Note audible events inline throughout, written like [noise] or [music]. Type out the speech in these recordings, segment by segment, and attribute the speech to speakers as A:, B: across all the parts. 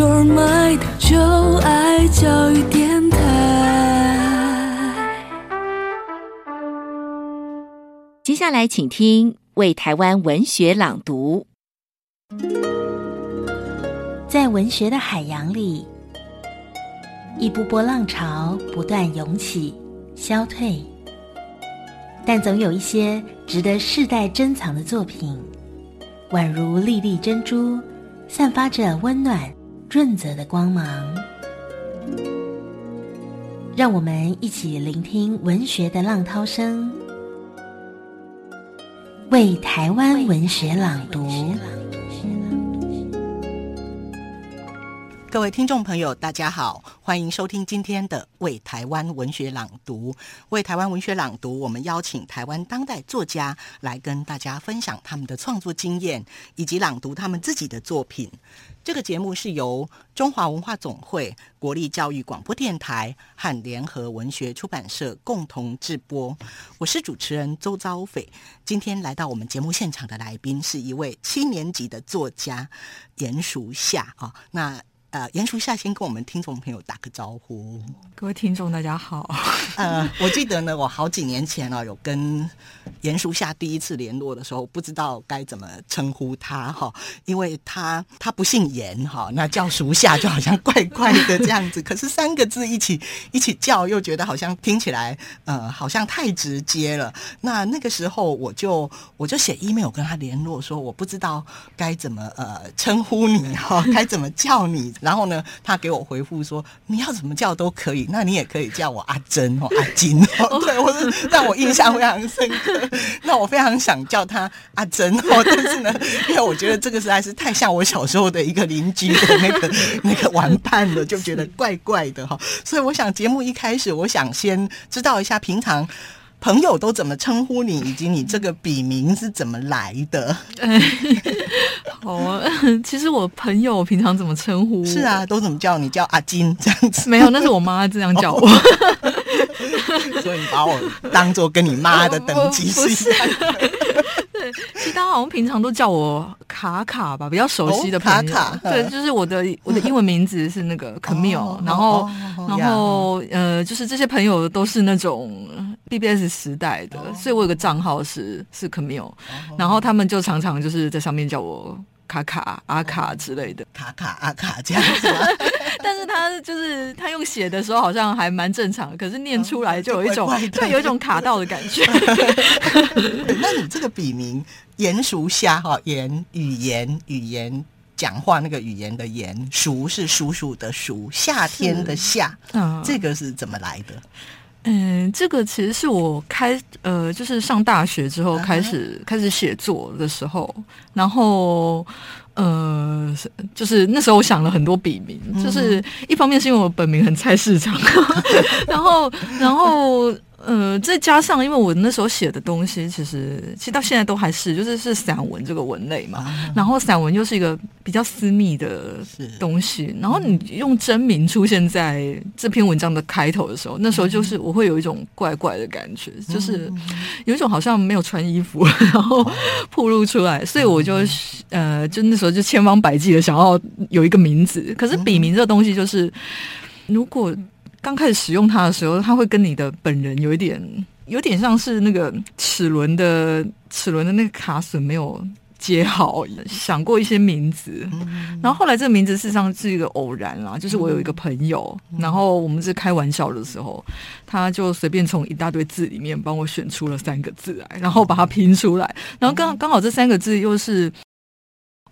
A: your mind，就爱教育电台。
B: 接下来，请听《为台湾文学朗读》。
C: 在文学的海洋里，一波波浪潮不断涌起、消退，但总有一些值得世代珍藏的作品，宛如粒粒珍珠，散发着温暖、润泽的光芒。让我们一起聆听文学的浪涛声，为台湾文学朗读。
D: 各位听众朋友，大家好，欢迎收听今天的《为台湾文学朗读》。为台湾文学朗读，我们邀请台湾当代作家来跟大家分享他们的创作经验，以及朗读他们自己的作品。这个节目是由中华文化总会、国立教育广播电台和联合文学出版社共同制播。我是主持人周遭斐。今天来到我们节目现场的来宾是一位七年级的作家严淑夏啊，那。呃，严淑夏先跟我们听众朋友打个招呼。
E: 各位听众，大家好。[laughs]
D: 呃，我记得呢，我好几年前呢、啊，有跟严淑夏第一次联络的时候，不知道该怎么称呼他哈，因为他他不姓严哈，那叫淑夏就好像怪怪的这样子。[laughs] 可是三个字一起一起叫，又觉得好像听起来呃，好像太直接了。那那个时候我就我就写 email 跟他联络，说我不知道该怎么呃称呼你哈，该怎么叫你。然后呢，他给我回复说：“你要怎么叫都可以，那你也可以叫我阿珍哦，[laughs] 阿金哦。”对，我是让我印象非常深刻。那我非常想叫他阿珍哦，[laughs] 但是呢，因为我觉得这个实在是太像我小时候的一个邻居的那个 [laughs] 那个玩伴了，就觉得怪怪的哈。所以我想节目一开始，我想先知道一下平常。朋友都怎么称呼你，以及你这个笔名是怎么来的？[laughs]
E: 好啊，[laughs] 其实我朋友平常怎么称呼？
D: 是啊，都怎么叫你？叫阿金这样子？
E: 没有，那是我妈这样叫我。[laughs]
D: 所以你把我当做跟你妈的等级是一样的。
E: 对，其实大家好像平常都叫我卡卡吧，比较熟悉的朋友。哦、卡卡，对，就是我的我的英文名字是那个 Camille，、哦、然后、哦、然后呃，就是这些朋友都是那种 BBS 时代的，哦、所以我有个账号是是 Camille，、哦、然后他们就常常就是在上面叫我卡卡阿卡之类的，
D: 卡卡阿卡 [laughs] 这样子。[laughs]
E: 但是他就是他用写的时候好像还蛮正常，可是念出来就有一种对、哦，有一种卡到的感觉。[laughs]
D: 那你这个笔名颜淑夏哈，言语言语言讲话那个语言的言，熟是叔叔的熟，夏天的夏，嗯，这个是怎么来的？
E: 嗯，这个其实是我开呃，就是上大学之后开始、uh -huh. 开始写作的时候，然后呃，就是那时候我想了很多笔名，uh. 就是一方面是因为我本名很菜市场，[laughs] 然后然后。呃，再加上，因为我那时候写的东西，其实其实到现在都还是，就是是散文这个文类嘛。啊、然后散文又是一个比较私密的东西，然后你用真名出现在这篇文章的开头的时候，那时候就是我会有一种怪怪的感觉，嗯、就是有一种好像没有穿衣服，[laughs] 然后暴露出来，所以我就呃，就那时候就千方百计的想要有一个名字。可是笔名这个东西，就是如果。刚开始使用它的时候，它会跟你的本人有一点，有点像是那个齿轮的齿轮的那个卡榫没有接好。想过一些名字，然后后来这个名字事实上是一个偶然啦，就是我有一个朋友，然后我们是开玩笑的时候，他就随便从一大堆字里面帮我选出了三个字来，然后把它拼出来，然后刚刚好这三个字又是。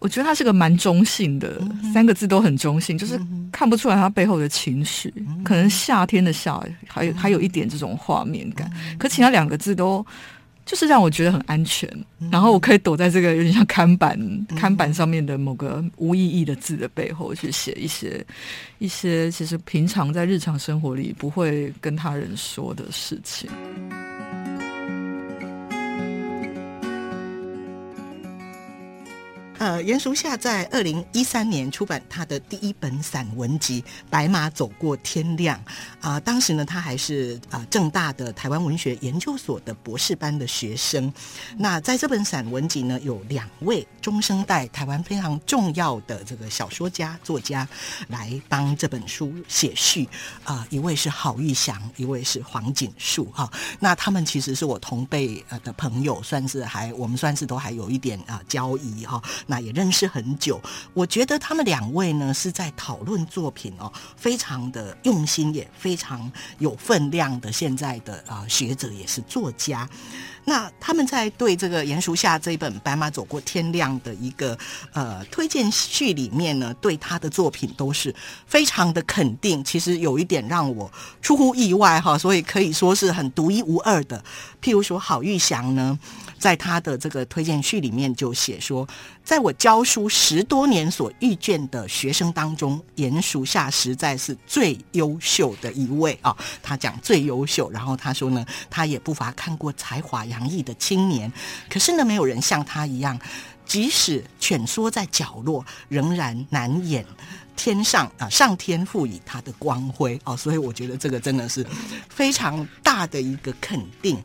E: 我觉得他是个蛮中性的，三个字都很中性，就是看不出来他背后的情绪。可能夏天的夏，还有还有一点这种画面感。可其他两个字都就是让我觉得很安全，然后我可以躲在这个有点像看板看板上面的某个无意义的字的背后去写一些一些其实平常在日常生活里不会跟他人说的事情。
D: 呃，严淑夏在二零一三年出版他的第一本散文集《白马走过天亮》啊、呃，当时呢，他还是啊、呃、政大的台湾文学研究所的博士班的学生。那在这本散文集呢，有两位中生代台湾非常重要的这个小说家、作家来帮这本书写序啊、一位是郝玉祥，一位是黄锦树哈、那他们其实是我同辈呃的朋友，算是还我们算是都还有一点啊、交谊哈。那也认识很久，我觉得他们两位呢是在讨论作品哦，非常的用心，也非常有分量的。现在的啊、学者也是作家，那他们在对这个严淑夏这一本《白马走过天亮》的一个呃推荐序里面呢，对他的作品都是非常的肯定。其实有一点让我出乎意外哈，所以可以说是很独一无二的。譬如说郝玉祥呢。在他的这个推荐序里面就写说，在我教书十多年所遇见的学生当中，严淑夏实在是最优秀的一位啊。他讲最优秀，然后他说呢，他也不乏看过才华洋溢的青年，可是呢，没有人像他一样，即使蜷缩在角落，仍然难掩天上啊上天赋予他的光辉哦。所以我觉得这个真的是非常大的一个肯定。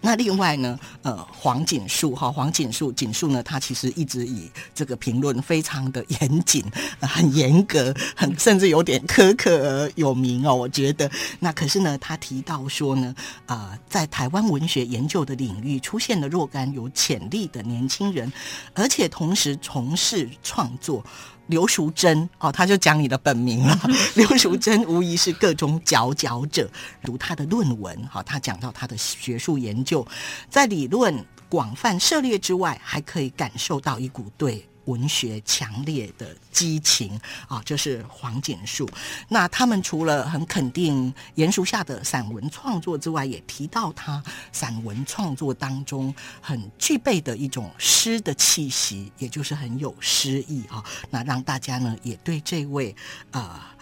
D: 那另外呢，呃，黄锦树哈，黄锦树锦树呢，他其实一直以这个评论非常的严谨、很严格、很甚至有点苛刻而有名哦。我觉得，那可是呢，他提到说呢，啊、在台湾文学研究的领域出现了若干有潜力的年轻人，而且同时从事创作。刘淑珍哦，他就讲你的本名了。[laughs] 刘淑珍无疑是各种佼佼者。读他的论文，哈，他讲到他的学术研究，在理论广泛涉猎之外，还可以感受到一股对。文学强烈的激情啊，这是黄锦树。那他们除了很肯定严淑夏的散文创作之外，也提到他散文创作当中很具备的一种诗的气息，也就是很有诗意啊。那让大家呢也对这位啊。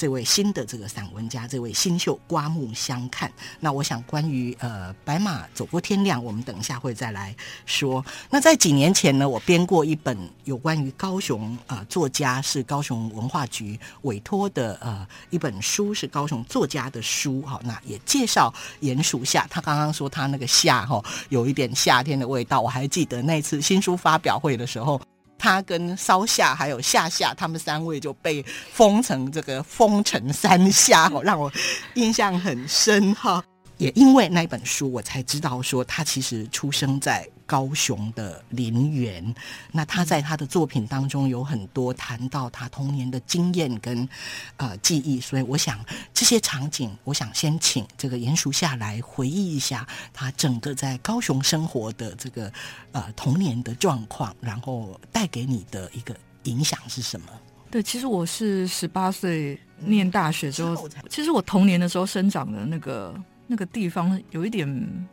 D: 这位新的这个散文家，这位新秀刮目相看。那我想，关于呃白马走过天亮，我们等一下会再来说。那在几年前呢，我编过一本有关于高雄呃作家，是高雄文化局委托的呃一本书，是高雄作家的书。好，那也介绍鼹鼠夏。他刚刚说他那个夏哈有一点夏天的味道，我还记得那次新书发表会的时候。他跟烧夏还有夏夏，他们三位就被封成这个封城三夏，让我印象很深哈。也因为那本书，我才知道说他其实出生在高雄的林园。那他在他的作品当中有很多谈到他童年的经验跟呃记忆，所以我想这些场景，我想先请这个严淑夏来回忆一下他整个在高雄生活的这个呃童年的状况，然后带给你的一个影响是什么？
E: 对，其实我是十八岁念大学之后，其实我童年的时候生长的那个。那个地方有一点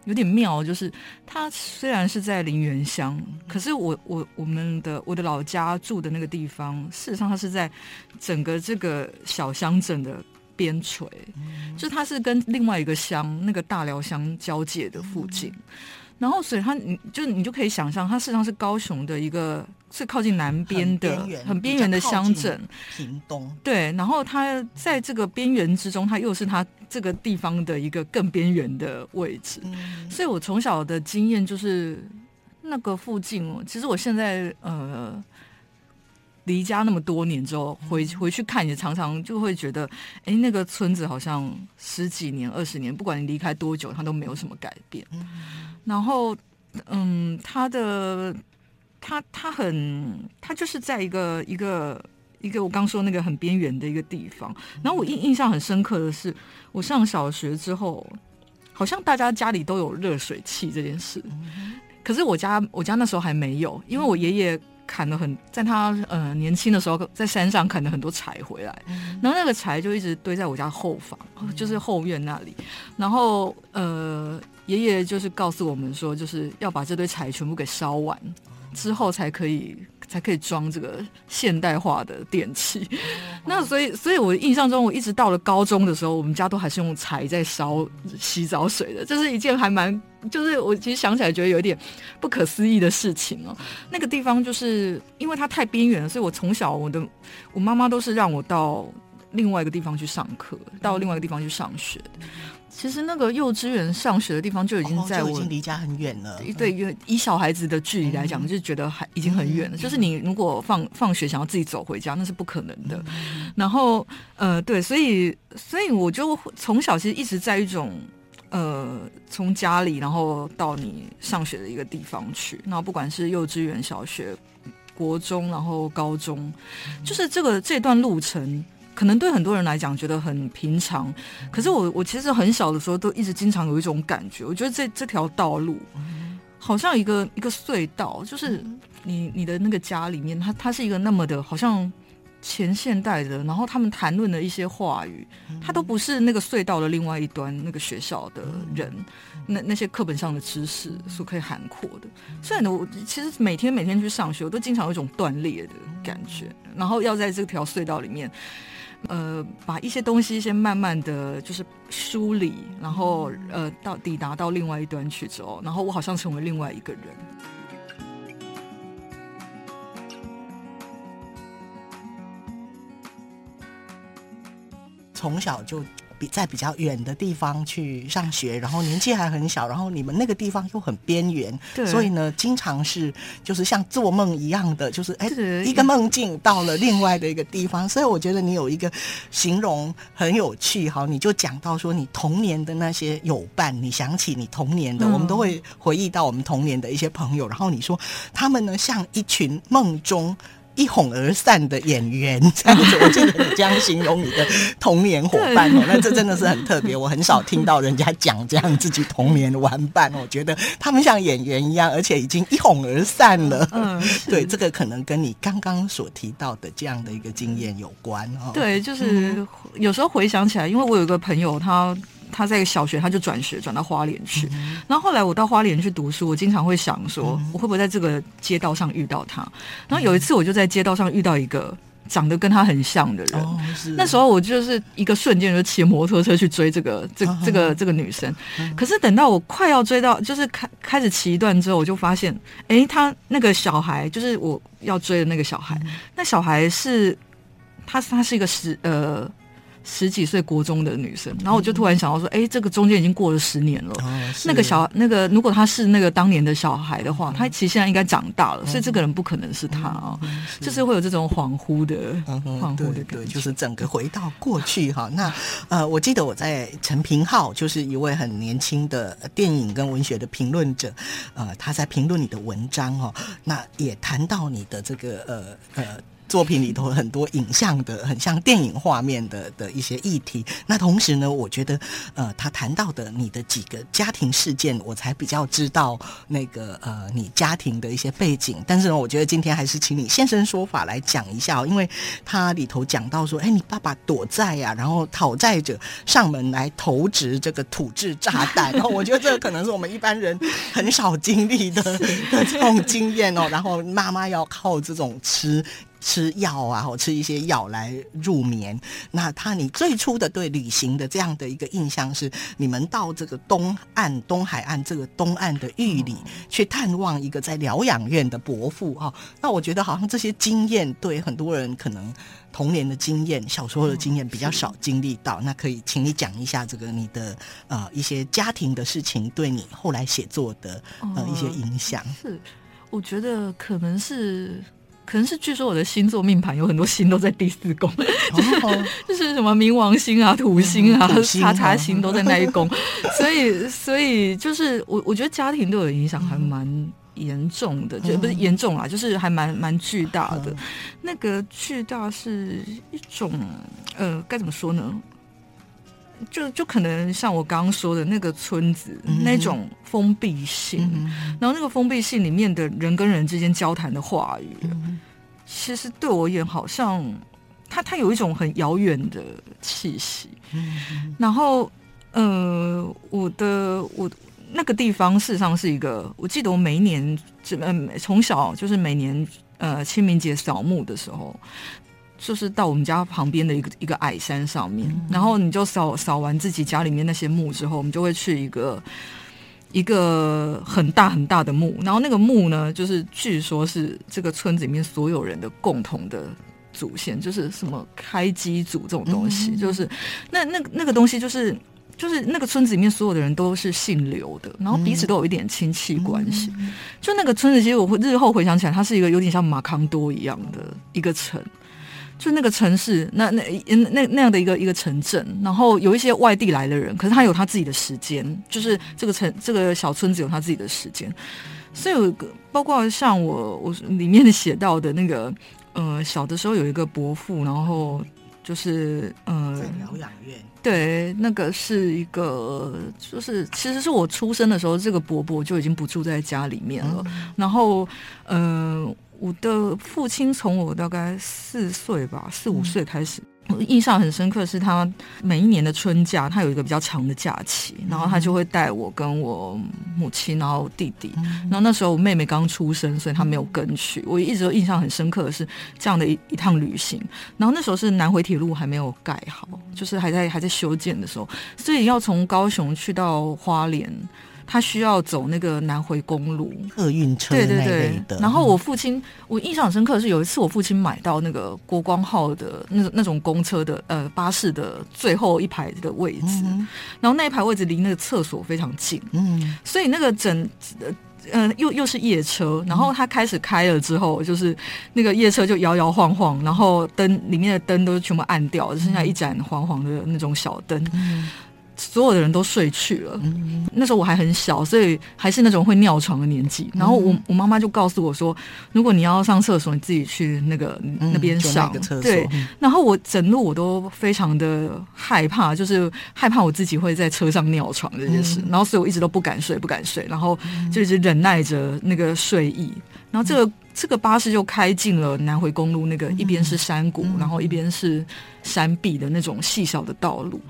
E: 有点妙，就是它虽然是在林园乡，可是我我我们的我的老家住的那个地方，事实上它是在整个这个小乡镇的边陲，就它是跟另外一个乡那个大寮乡交界的附近。然后，所以它，你就你就可以想象，它事实上是高雄的一个，是靠近南边的很边缘的乡镇。
D: 屏东。
E: 对，然后它在这个边缘之中，它又是它这个地方的一个更边缘的位置。嗯。所以我从小的经验就是，那个附近，其实我现在呃。离家那么多年之后，回回去看也常常就会觉得，哎，那个村子好像十几年、二十年，不管你离开多久，它都没有什么改变。然后，嗯，他的他他很他就是在一个一个一个我刚说那个很边缘的一个地方。然后我印印象很深刻的是，我上小学之后，好像大家家里都有热水器这件事，可是我家我家那时候还没有，因为我爷爷。砍了很，在他呃年轻的时候，在山上砍了很多柴回来，嗯、然后那个柴就一直堆在我家后房，嗯、就是后院那里。然后呃，爷爷就是告诉我们说，就是要把这堆柴全部给烧完之后，才可以才可以装这个现代化的电器。[laughs] 那所以，所以我印象中，我一直到了高中的时候，我们家都还是用柴在烧洗澡水的。这是一件还蛮，就是我其实想起来觉得有点不可思议的事情哦。那个地方就是因为它太边缘了，所以我从小我的我妈妈都是让我到另外一个地方去上课，到另外一个地方去上学的。其实那个幼稚园上学的地方就已经在我、
D: 哦、已经离家很远了。
E: 对，因为以小孩子的距离来讲，嗯、就觉得还已经很远了。嗯、就是你如果放放学想要自己走回家，那是不可能的。嗯、然后呃，对，所以所以我就从小其实一直在一种呃，从家里然后到你上学的一个地方去。然后不管是幼稚园、小学、国中，然后高中，嗯、就是这个这段路程。可能对很多人来讲觉得很平常，可是我我其实很小的时候都一直经常有一种感觉，我觉得这这条道路好像一个一个隧道，就是你你的那个家里面，它它是一个那么的，好像前现代的，然后他们谈论的一些话语，它都不是那个隧道的另外一端那个学校的人，那那些课本上的知识所可以涵括的。虽然呢，我其实每天每天去上学，我都经常有一种断裂的感觉，然后要在这条隧道里面。呃，把一些东西先慢慢的就是梳理，然后呃，到抵达到另外一端去之后，然后我好像成为另外一个人。
D: 从小就。比在比较远的地方去上学，然后年纪还很小，然后你们那个地方又很边缘，对所以呢，经常是就是像做梦一样的，就是哎，是一个梦境到了另外的一个地方。所以我觉得你有一个形容很有趣，哈，你就讲到说你童年的那些友伴，你想起你童年的，嗯、我们都会回忆到我们童年的一些朋友，然后你说他们呢像一群梦中。一哄而散的演员，[laughs] 这样子，[laughs] 我记得你这样形容你的童年伙伴哦，那这真的是很特别，我很少听到人家讲这样自己童年的玩伴，我觉得他们像演员一样，而且已经一哄而散了。嗯，[laughs] 对，这个可能跟你刚刚所提到的这样的一个经验有关哦。
E: 对，就是有时候回想起来，因为我有一个朋友，他。他在小学，他就转学转到花莲去。嗯、然后后来我到花莲去读书，我经常会想说，我会不会在这个街道上遇到他？嗯、然后有一次，我就在街道上遇到一个长得跟他很像的人。哦、那时候我就是一个瞬间就骑摩托车去追这个这这个这个女生。嗯、可是等到我快要追到，就是开开始骑一段之后，我就发现，哎，他那个小孩就是我要追的那个小孩，嗯、那小孩是他他是一个十呃。十几岁国中的女生，然后我就突然想到说，哎、欸，这个中间已经过了十年了。哦、那个小那个，如果他是那个当年的小孩的话，嗯、他其实现在应该长大了，嗯、所以这个人不可能是他啊，嗯、就是会有这种恍惚的、嗯、恍惚的感觉，
D: 对，就是整个回到过去哈。那呃，我记得我在陈平浩，就是一位很年轻的电影跟文学的评论者，呃，他在评论你的文章哦，那也谈到你的这个呃呃。作品里头很多影像的，很像电影画面的的一些议题。那同时呢，我觉得，呃，他谈到的你的几个家庭事件，我才比较知道那个呃你家庭的一些背景。但是呢，我觉得今天还是请你现身说法来讲一下，因为他里头讲到说，哎，你爸爸躲债呀、然后讨债者上门来投掷这个土制炸弹，然 [laughs] 后我觉得这个可能是我们一般人很少经历的 [laughs] 的这种经验哦。然后妈妈要靠这种吃。吃药啊，或吃一些药来入眠。那他，你最初的对旅行的这样的一个印象是，你们到这个东岸、东海岸这个东岸的玉里去探望一个在疗养院的伯父哈。那我觉得好像这些经验对很多人可能童年的经验、小时候的经验比较少经历到。那可以请你讲一下这个你的呃一些家庭的事情对你后来写作的呃一些影响。
E: 是，我觉得可能是。可能是据说我的星座命盘有很多星都在第四宫，就是 [laughs] 就是什么冥王星啊、土星啊、叉叉星都在那一宫，所以所以就是我我觉得家庭对我的影响还蛮严重的，就不是严重啦，就是还蛮蛮巨大的。那个巨大是一种呃该怎么说呢？就就可能像我刚刚说的那个村子、嗯、那种封闭性，嗯、然后那个封闭性里面的人跟人之间交谈的话语，嗯、其实对我而言好像它它有一种很遥远的气息。嗯、然后呃，我的我那个地方事实上是一个，我记得我每一年，嗯，从小就是每年呃清明节扫墓的时候，就是到我们家旁边的一个一个矮山上面，嗯、然后你就扫扫完自己家里面那些墓之后，我们就会去一个一个很大很大的墓，然后那个墓呢，就是据说是这个村子里面所有人的共同的祖先，就是什么开基祖这种东西，嗯、就是那那那个东西就是。就是那个村子里面所有的人都是姓刘的，然后彼此都有一点亲戚关系。嗯、就那个村子，其实我会日后回想起来，它是一个有点像马康多一样的一个城。就那个城市，那那那那样的一个一个城镇，然后有一些外地来的人，可是他有他自己的时间，就是这个城这个小村子有他自己的时间。所以有个包括像我我里面写到的那个，呃，小的时候有一个伯父，然后。就是呃，
D: 在疗养院，
E: 对，那个是一个，就是其实是我出生的时候，这个伯伯就已经不住在家里面了。嗯、然后，呃，我的父亲从我大概四岁吧，四五岁开始。嗯我印象很深刻，是他每一年的春假，他有一个比较长的假期，然后他就会带我跟我母亲，然后弟弟，然后那时候我妹妹刚出生，所以他没有跟去。我一直都印象很深刻的是这样的一一趟旅行，然后那时候是南回铁路还没有盖好，就是还在还在修建的时候，所以要从高雄去到花莲。他需要走那个南回公路。
D: 客运车，对对对。
E: 然后我父亲，我印象很深刻的是有一次我父亲买到那个国光号的那那种公车的呃巴士的最后一排的位置，嗯、然后那一排位置离那个厕所非常近，嗯，所以那个整呃又又是夜车，然后他开始开了之后，就是那个夜车就摇摇晃晃，然后灯里面的灯都全部暗掉，只剩下一盏黄黄的那种小灯。嗯所有的人都睡去了，嗯、那时候我还很小，所以还是那种会尿床的年纪。然后我我妈妈就告诉我说，如果你要上厕所，你自己去那个、嗯、那边上。对，然后我整路我都非常的害怕，就是害怕我自己会在车上尿床这件事。嗯、然后所以我一直都不敢睡，不敢睡，然后就一直忍耐着那个睡意。然后这个。这个巴士就开进了南回公路，那个一边是山谷，嗯、然后一边是山壁的那种细小的道路，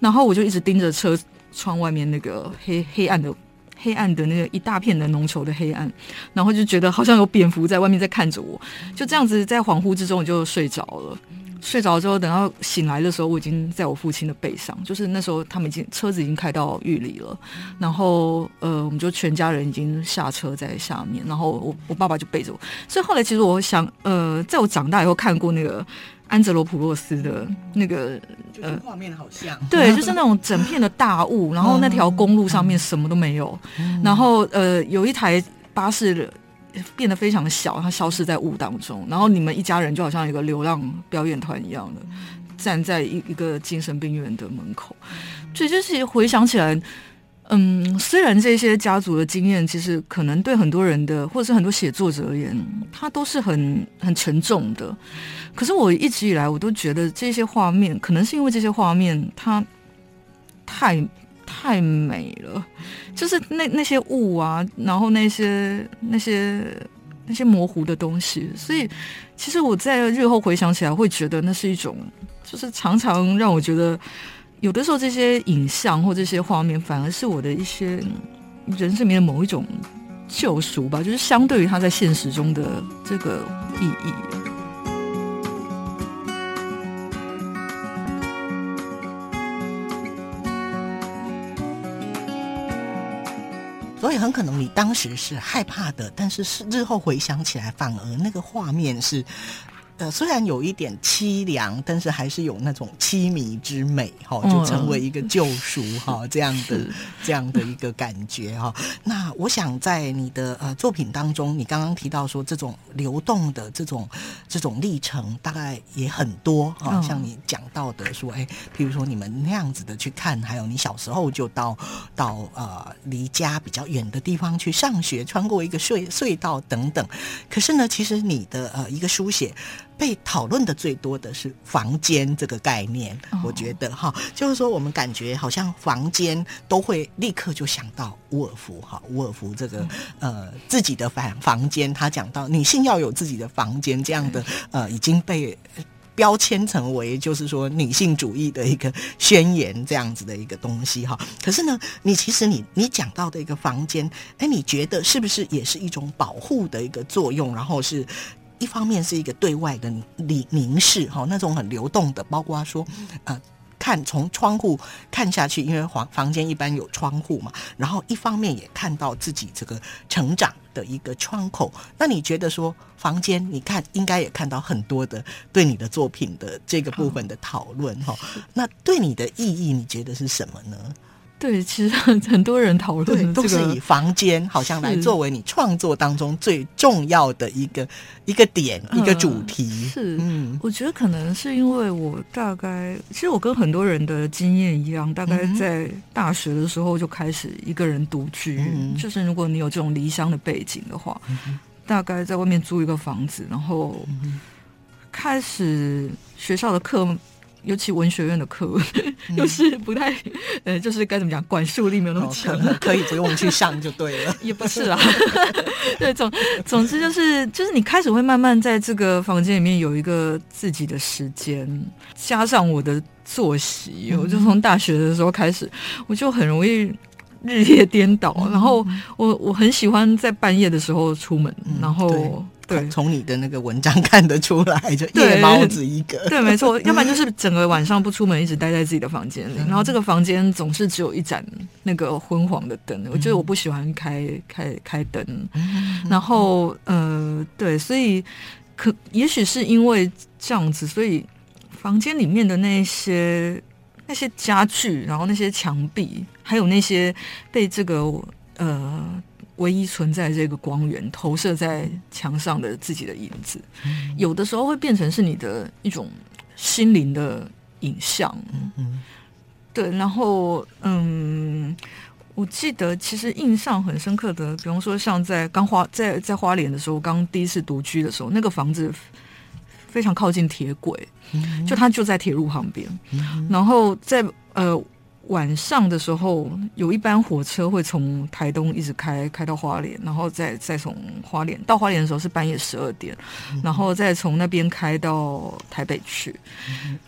E: 然后我就一直盯着车窗外面那个黑黑暗的黑暗的那个一大片的浓稠的黑暗，然后就觉得好像有蝙蝠在外面在看着我，就这样子在恍惚之中我就睡着了。睡着之后，等到醒来的时候，我已经在我父亲的背上。就是那时候，他们已经车子已经开到玉里了，然后呃，我们就全家人已经下车在下面，然后我我爸爸就背着我。所以后来，其实我想，呃，在我长大以后看过那个安哲罗普洛斯的那个呃
D: 画面，好像 [laughs]
E: 对，就是那种整片的大雾，然后那条公路上面什么都没有，[laughs] 然后呃，有一台巴士。变得非常小，它消失在雾当中。然后你们一家人就好像一个流浪表演团一样的，站在一一个精神病院的门口。所以就是回想起来，嗯，虽然这些家族的经验，其实可能对很多人的，或者是很多写作者而言，它都是很很沉重的。可是我一直以来，我都觉得这些画面，可能是因为这些画面，它太。太美了，就是那那些雾啊，然后那些那些那些模糊的东西，所以其实我在日后回想起来，会觉得那是一种，就是常常让我觉得，有的时候这些影像或这些画面，反而是我的一些人生里面的某一种救赎吧，就是相对于它在现实中的这个意义。
D: 所以很可能你当时是害怕的，但是是日后回想起来，反而那个画面是。呃，虽然有一点凄凉，但是还是有那种凄迷之美，哈，就成为一个救赎，哈，这样的这样的一个感觉，哈。那我想在你的呃作品当中，你刚刚提到说这种流动的这种这种历程，大概也很多，哈，像你讲到的说，哎，譬如说你们那样子的去看，还有你小时候就到到呃离家比较远的地方去上学，穿过一个隧隧道等等。可是呢，其实你的呃一个书写。被讨论的最多的是房间这个概念，我觉得哈，就是说我们感觉好像房间都会立刻就想到沃尔夫哈，沃尔夫这个呃自己的房房间，他讲到女性要有自己的房间这样的呃已经被标签成为就是说女性主义的一个宣言这样子的一个东西哈。可是呢，你其实你你讲到的一个房间，哎，你觉得是不是也是一种保护的一个作用？然后是。一方面是一个对外的凝凝视，哈，那种很流动的，包括说，呃。看从窗户看下去，因为房房间一般有窗户嘛，然后一方面也看到自己这个成长的一个窗口。那你觉得说房间，你看应该也看到很多的对你的作品的这个部分的讨论哈？那对你的意义，你觉得是什么呢？
E: 对，其实很多人讨论、这个，
D: 都是以房间好像来作为你创作当中最重要的一个一个点，一个主题。
E: 是，嗯，我觉得可能是因为我大概，其实我跟很多人的经验一样，大概在大学的时候就开始一个人独居。嗯、就是如果你有这种离乡的背景的话，嗯、大概在外面租一个房子，然后开始学校的课。尤其文学院的课，嗯、又是不太，呃，就是该怎么讲，管束力没有那么强，
D: 哦，可以不用去上就对了。[laughs]
E: 也不是啊，[laughs] 对，总总之就是，就是你开始会慢慢在这个房间里面有一个自己的时间，加上我的作息，嗯、我就从大学的时候开始，我就很容易日夜颠倒，嗯、然后我我很喜欢在半夜的时候出门，嗯、然后。对，从
D: 你的那个文章看得出来，就夜猫子一个。
E: 对，没错，要不然就是整个晚上不出门，一直待在自己的房间里。然后这个房间总是只有一盏那个昏黄的灯，我觉得我不喜欢开开开灯。然后，呃，对，所以可也许是因为这样子，所以房间里面的那些那些家具，然后那些墙壁，还有那些被这个呃。唯一存在这个光源投射在墙上的自己的影子，嗯、有的时候会变成是你的一种心灵的影像。嗯嗯，对。然后，嗯，我记得其实印象很深刻的，比方说像在刚花在在花莲的时候，刚第一次独居的时候，那个房子非常靠近铁轨，嗯、就它就在铁路旁边。嗯、然后在呃。晚上的时候，有一班火车会从台东一直开开到花莲，然后再再从花莲到花莲的时候是半夜十二点，然后再从那边开到台北去。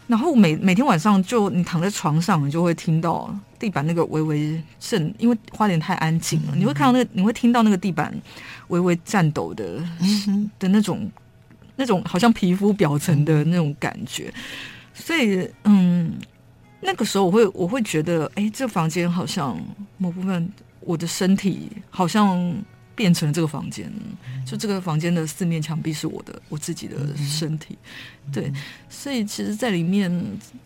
E: 然后每每天晚上就你躺在床上，你就会听到地板那个微微震，因为花莲太安静了，你会看到那个，你会听到那个地板微微颤抖的的那种那种好像皮肤表层的那种感觉。所以，嗯。那个时候，我会我会觉得，哎，这房间好像某部分我的身体好像变成了这个房间，就这个房间的四面墙壁是我的我自己的身体，对，所以其实，在里面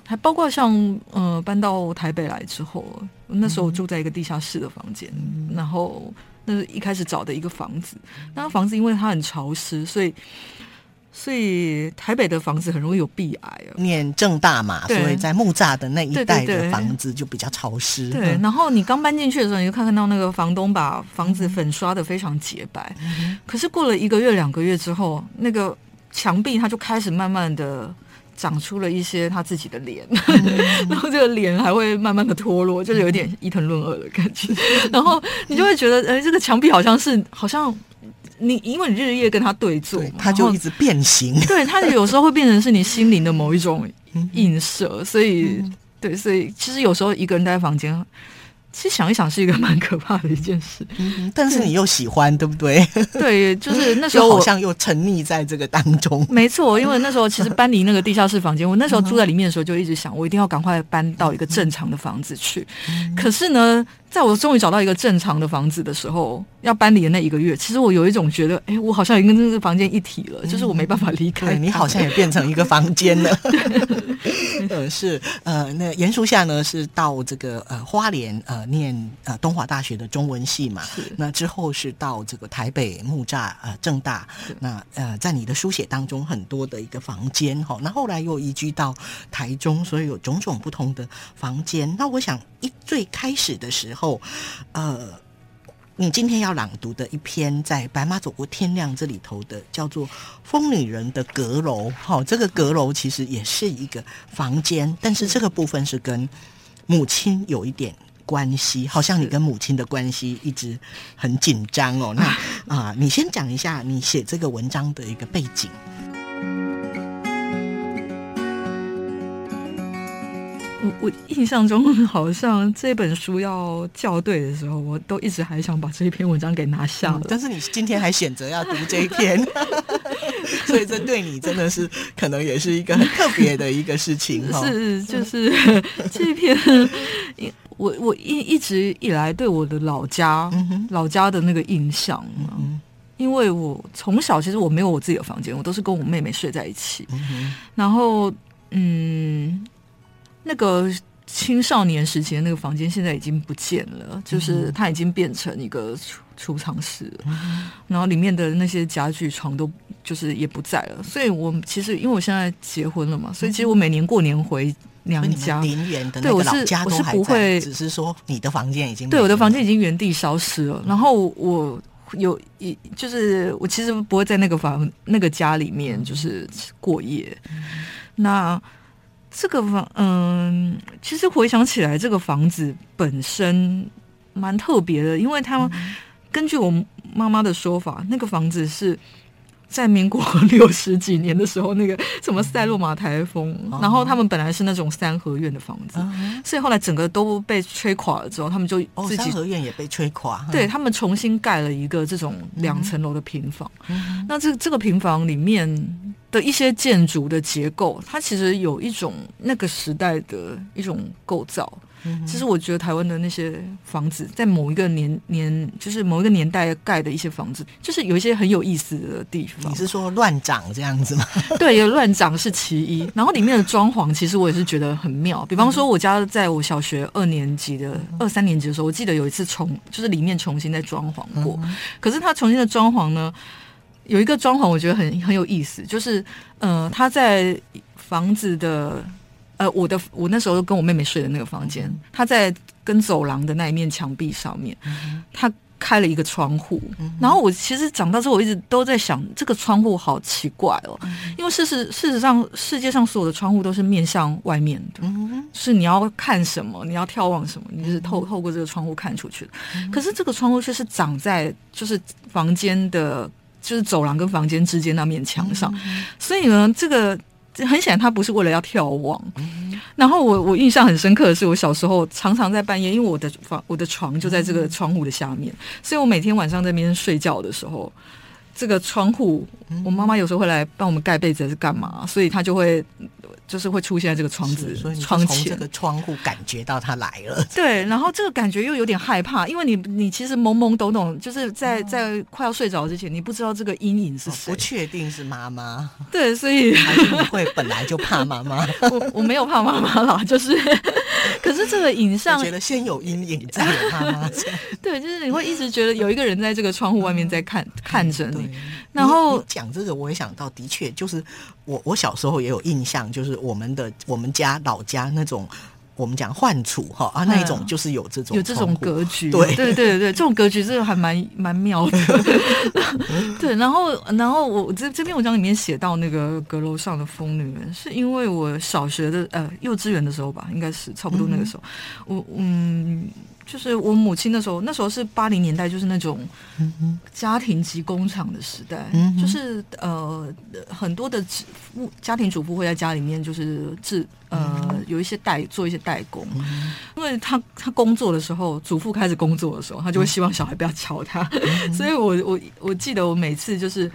E: 还包括像呃搬到台北来之后，那时候我住在一个地下室的房间，然后那是一开始找的一个房子，那个房子因为它很潮湿，所以。所以台北的房子很容易有壁癌啊。
D: 念正大嘛，所以在木栅的那一带的房子就比较潮湿。
E: 对，然后你刚搬进去的时候，你就看看到那个房东把房子粉刷的非常洁白。嗯、可是过了一个月、两个月之后，那个墙壁它就开始慢慢的长出了一些他自己的脸，嗯、[laughs] 然后这个脸还会慢慢的脱落，就是有点伊藤润二的感觉。[laughs] 然后你就会觉得，哎，这个墙壁好像是好像。你因为你日夜跟他对坐，
D: 他就一直变形。
E: 对，他有时候会变成是你心灵的某一种映射，所以对，所以其实有时候一个人待在房间。其实想一想是一个蛮可怕的一件事，
D: 嗯，但是你又喜欢，对不对？
E: 对，就是 [laughs] 那时候
D: 好像又沉溺在这个当中。[laughs]
E: 没错，因为那时候其实搬离那个地下室房间，我那时候住在里面的时候就一直想，我一定要赶快搬到一个正常的房子去。可是呢，在我终于找到一个正常的房子的时候，要搬离的那一个月，其实我有一种觉得，哎，我好像已经跟这个房间一体了，就是我没办法离开。
D: 你好像也变成一个房间了。呃，是呃，那严淑夏呢是到这个呃花莲呃念呃东华大学的中文系嘛，是那之后是到这个台北木栅呃正大，那呃在你的书写当中很多的一个房间哈，那后来又移居到台中，所以有种种不同的房间。那我想一最开始的时候，呃。你今天要朗读的一篇在《白马走过天亮》这里头的，叫做《疯女人的阁楼》。好，这个阁楼其实也是一个房间，但是这个部分是跟母亲有一点关系，好像你跟母亲的关系一直很紧张哦。那 [laughs] 啊，你先讲一下你写这个文章的一个背景。
E: 我印象中 [laughs] 好像这本书要校对的时候，我都一直还想把这一篇文章给拿下了。
D: 嗯，但是你今天还选择要读这一篇，[laughs] 所以这对你真的是可能也是一个很特别的一个事情哈。
E: 是，[laughs] 就是这篇，我我一一直以来对我的老家，嗯、老家的那个印象，嗯、因为我从小其实我没有我自己的房间，我都是跟我妹妹睡在一起，嗯、然后嗯，那个。青少年时期的那个房间现在已经不见了，就是它已经变成一个储储藏室然后里面的那些家具床都就是也不在了。所以我其实因为我现在结婚了嘛，所以其实我每年过年回娘家，对，我是我是不会，
D: 只是说你的房间已经
E: 对我的房间已经原地消失了。然后我有一就是我其实不会在那个房那个家里面就是过夜，嗯、那。这个房，嗯，其实回想起来，这个房子本身蛮特别的，因为他们根据我妈妈的说法，那个房子是在民国六十几年的时候，那个什么塞洛马台风，然后他们本来是那种三合院的房子，所以后来整个都被吹垮了之后，他们就自己
D: 三合院也被吹垮，
E: 对，他们重新盖了一个这种两层楼的平房。那这这个平房里面。的一些建筑的结构，它其实有一种那个时代的一种构造。嗯、其实我觉得台湾的那些房子，在某一个年年，就是某一个年代盖的一些房子，就是有一些很有意思的地方。
D: 你是说乱长这样子吗？[laughs]
E: 对，有乱长是其一。然后里面的装潢，其实我也是觉得很妙。比方说，我家在我小学二年级的、嗯、二三年级的时候，我记得有一次重，就是里面重新在装潢过。嗯、可是它重新的装潢呢？有一个装潢，我觉得很很有意思，就是，呃，它在房子的，呃，我的我那时候跟我妹妹睡的那个房间，她在跟走廊的那一面墙壁上面，她开了一个窗户。然后我其实长大之后，我一直都在想，这个窗户好奇怪哦，因为事实事实上，世界上所有的窗户都是面向外面的，是你要看什么，你要眺望什么，你就是透透过这个窗户看出去的。可是这个窗户却是长在就是房间的。就是走廊跟房间之间那面墙上，嗯、所以呢，这个很显然他不是为了要眺望。嗯、然后我我印象很深刻的是，我小时候常常在半夜，因为我的房我的床就在这个窗户的下面，嗯、所以我每天晚上在那边睡觉的时候，这个窗户，我妈妈有时候会来帮我们盖被子还是干嘛，所以她就会。就是会出现在这个窗子，所以你从
D: 这个窗户感觉到他来了。
E: 对，然后这个感觉又有点害怕，因为你你其实懵懵懂懂，就是在在快要睡着之前，你不知道这个阴影是谁，
D: 不确定是妈妈。
E: 对，所以
D: 还是你会本来就怕妈妈。
E: 我我没有怕妈妈啦，[laughs] 就是，可是这个影像，
D: 我觉得先有阴影再有妈妈。[laughs]
E: 对，就是你会一直觉得有一个人在这个窗户外面在看看着你。然后
D: 讲这个，我也想到，的确就是我我小时候也有印象，就是我们的我们家老家那种，我们讲换处哈啊那一种，就是有这种
E: 有这种格局，
D: 对
E: 对对对，这种格局这个还蛮蛮妙的。[laughs] 对，然后然后我这这篇文章里面写到那个阁楼上的疯女人，是因为我小学的呃幼稚园的时候吧，应该是差不多那个时候，嗯我嗯。就是我母亲那时候，那时候是八零年代，就是那种家庭及工厂的时代，嗯、就是呃很多的家庭主妇会在家里面就是制呃有一些代做一些代工，嗯、因为他他工作的时候，主妇开始工作的时候，他就会希望小孩不要吵他，嗯、所以我我我记得我每次就是。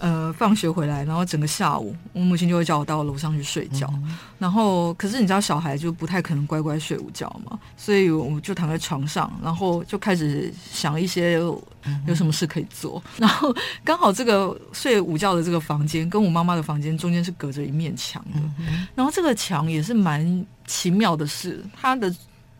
E: 呃，放学回来，然后整个下午，我母亲就会叫我到楼上去睡觉。嗯、然后，可是你知道，小孩就不太可能乖乖睡午觉嘛，所以我们就躺在床上，然后就开始想一些有什么事可以做。嗯、然后刚好这个睡午觉的这个房间跟我妈妈的房间中间是隔着一面墙的，嗯、然后这个墙也是蛮奇妙的是，它的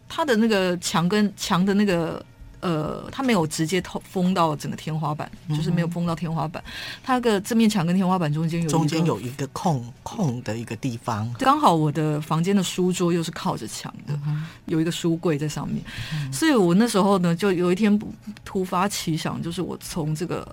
E: 它的那个墙跟墙的那个。呃，它没有直接透封到整个天花板，嗯、就是没有封到天花板。它个这面墙跟天花板中间有中间有一个空空的一个地方，刚好我的房间的书桌又是靠着墙的，嗯、有一个书柜在上面，嗯、所以我那时候呢，就有一天突发奇想，就是我从这个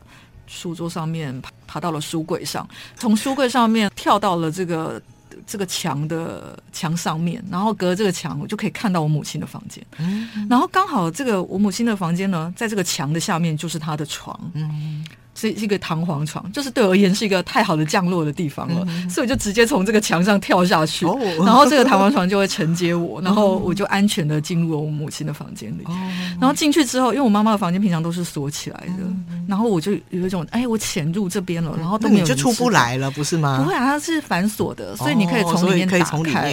E: 书桌上面爬，爬到了书柜上，从书柜上面跳到了这个。这个墙的墙上面，然后隔这个墙，我就可以看到我母亲的房间。嗯，然后刚好这个我母亲的房间呢，在这个墙的下面就是她的床。嗯，是一个弹簧床，就是对我而言是一个太好的降落的地方了，嗯、所以我就直接从这个墙上跳下去，哦、然后这个弹簧床就会承接我，[laughs] 然后我就安全的进入了我母亲的房间里。哦、然后进去之后，因为我妈妈的房间平常都是锁起来的，嗯、然后我就有一种哎，我潜入这边了，然后都没有，
D: 你就出不来了，不是吗？
E: 不会啊，它是反锁的，所以你可以从里面打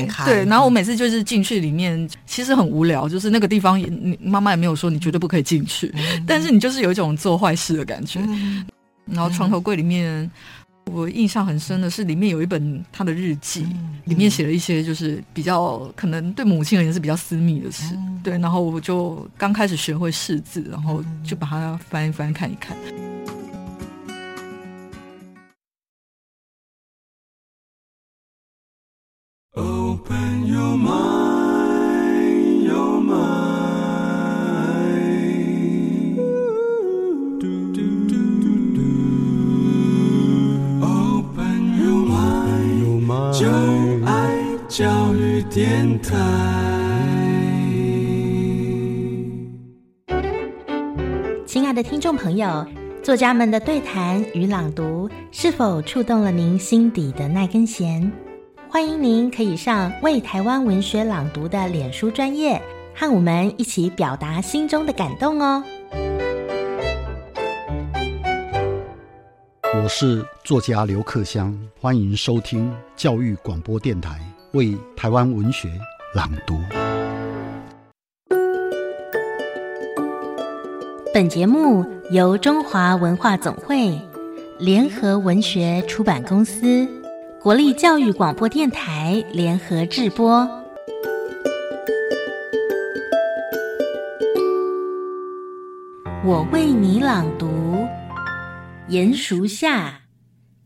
D: 开。
E: 对，然后我每次就是进去里面，其实很无聊，就是那个地方也，你妈妈也没有说你绝对不可以进去，嗯、但是你就是有一种做坏事的感觉。嗯然后床头柜里面，我印象很深的是里面有一本他的日记，里面写了一些就是比较可能对母亲而言是比较私密的事。对，然后我就刚开始学会识字，然后就把它翻一翻看一看。
C: 听众朋友，作家们的对谈与朗读是否触动了您心底的那根弦？欢迎您可以上为台湾文学朗读的脸书专业，和我们一起表达心中的感动哦。
F: 我是作家刘克襄，欢迎收听教育广播电台为台湾文学朗读。
C: 本节目由中华文化总会、联合文学出版公司、国立教育广播电台联合制播。我为你朗读。鼹鼠下，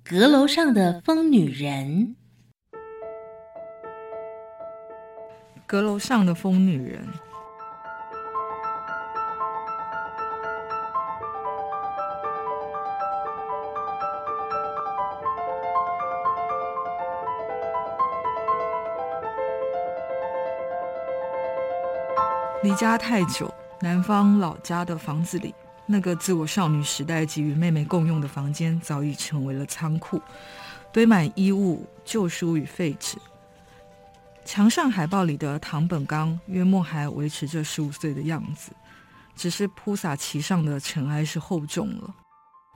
C: 阁楼上的疯女人。
E: 阁楼上的疯女人。离家太久，南方老家的房子里。那个自我少女时代及与妹妹共用的房间，早已成为了仓库，堆满衣物、旧书与废纸。墙上海报里的唐本刚约莫还维持着十五岁的样子，只是铺洒其上的尘埃是厚重了。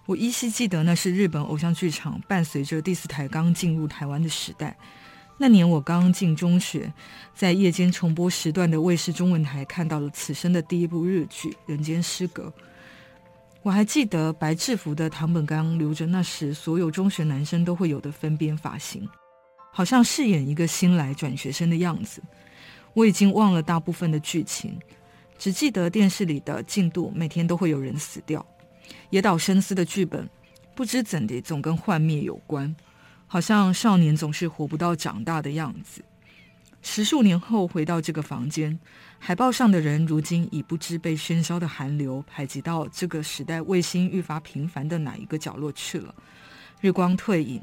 E: 我依稀记得，那是日本偶像剧场伴随着第四台刚进入台湾的时代。那年我刚进中学，在夜间重播时段的卫视中文台看到了此生的第一部日剧《人间失格》。我还记得白制服的唐本刚留着那时所有中学男生都会有的分边发型，好像饰演一个新来转学生的样子。我已经忘了大部分的剧情，只记得电视里的进度每天都会有人死掉。野岛伸司的剧本不知怎的总跟幻灭有关，好像少年总是活不到长大的样子。十数年后回到这个房间。海报上的人，如今已不知被喧嚣的寒流排挤到这个时代卫星愈发频繁的哪一个角落去了。日光退隐，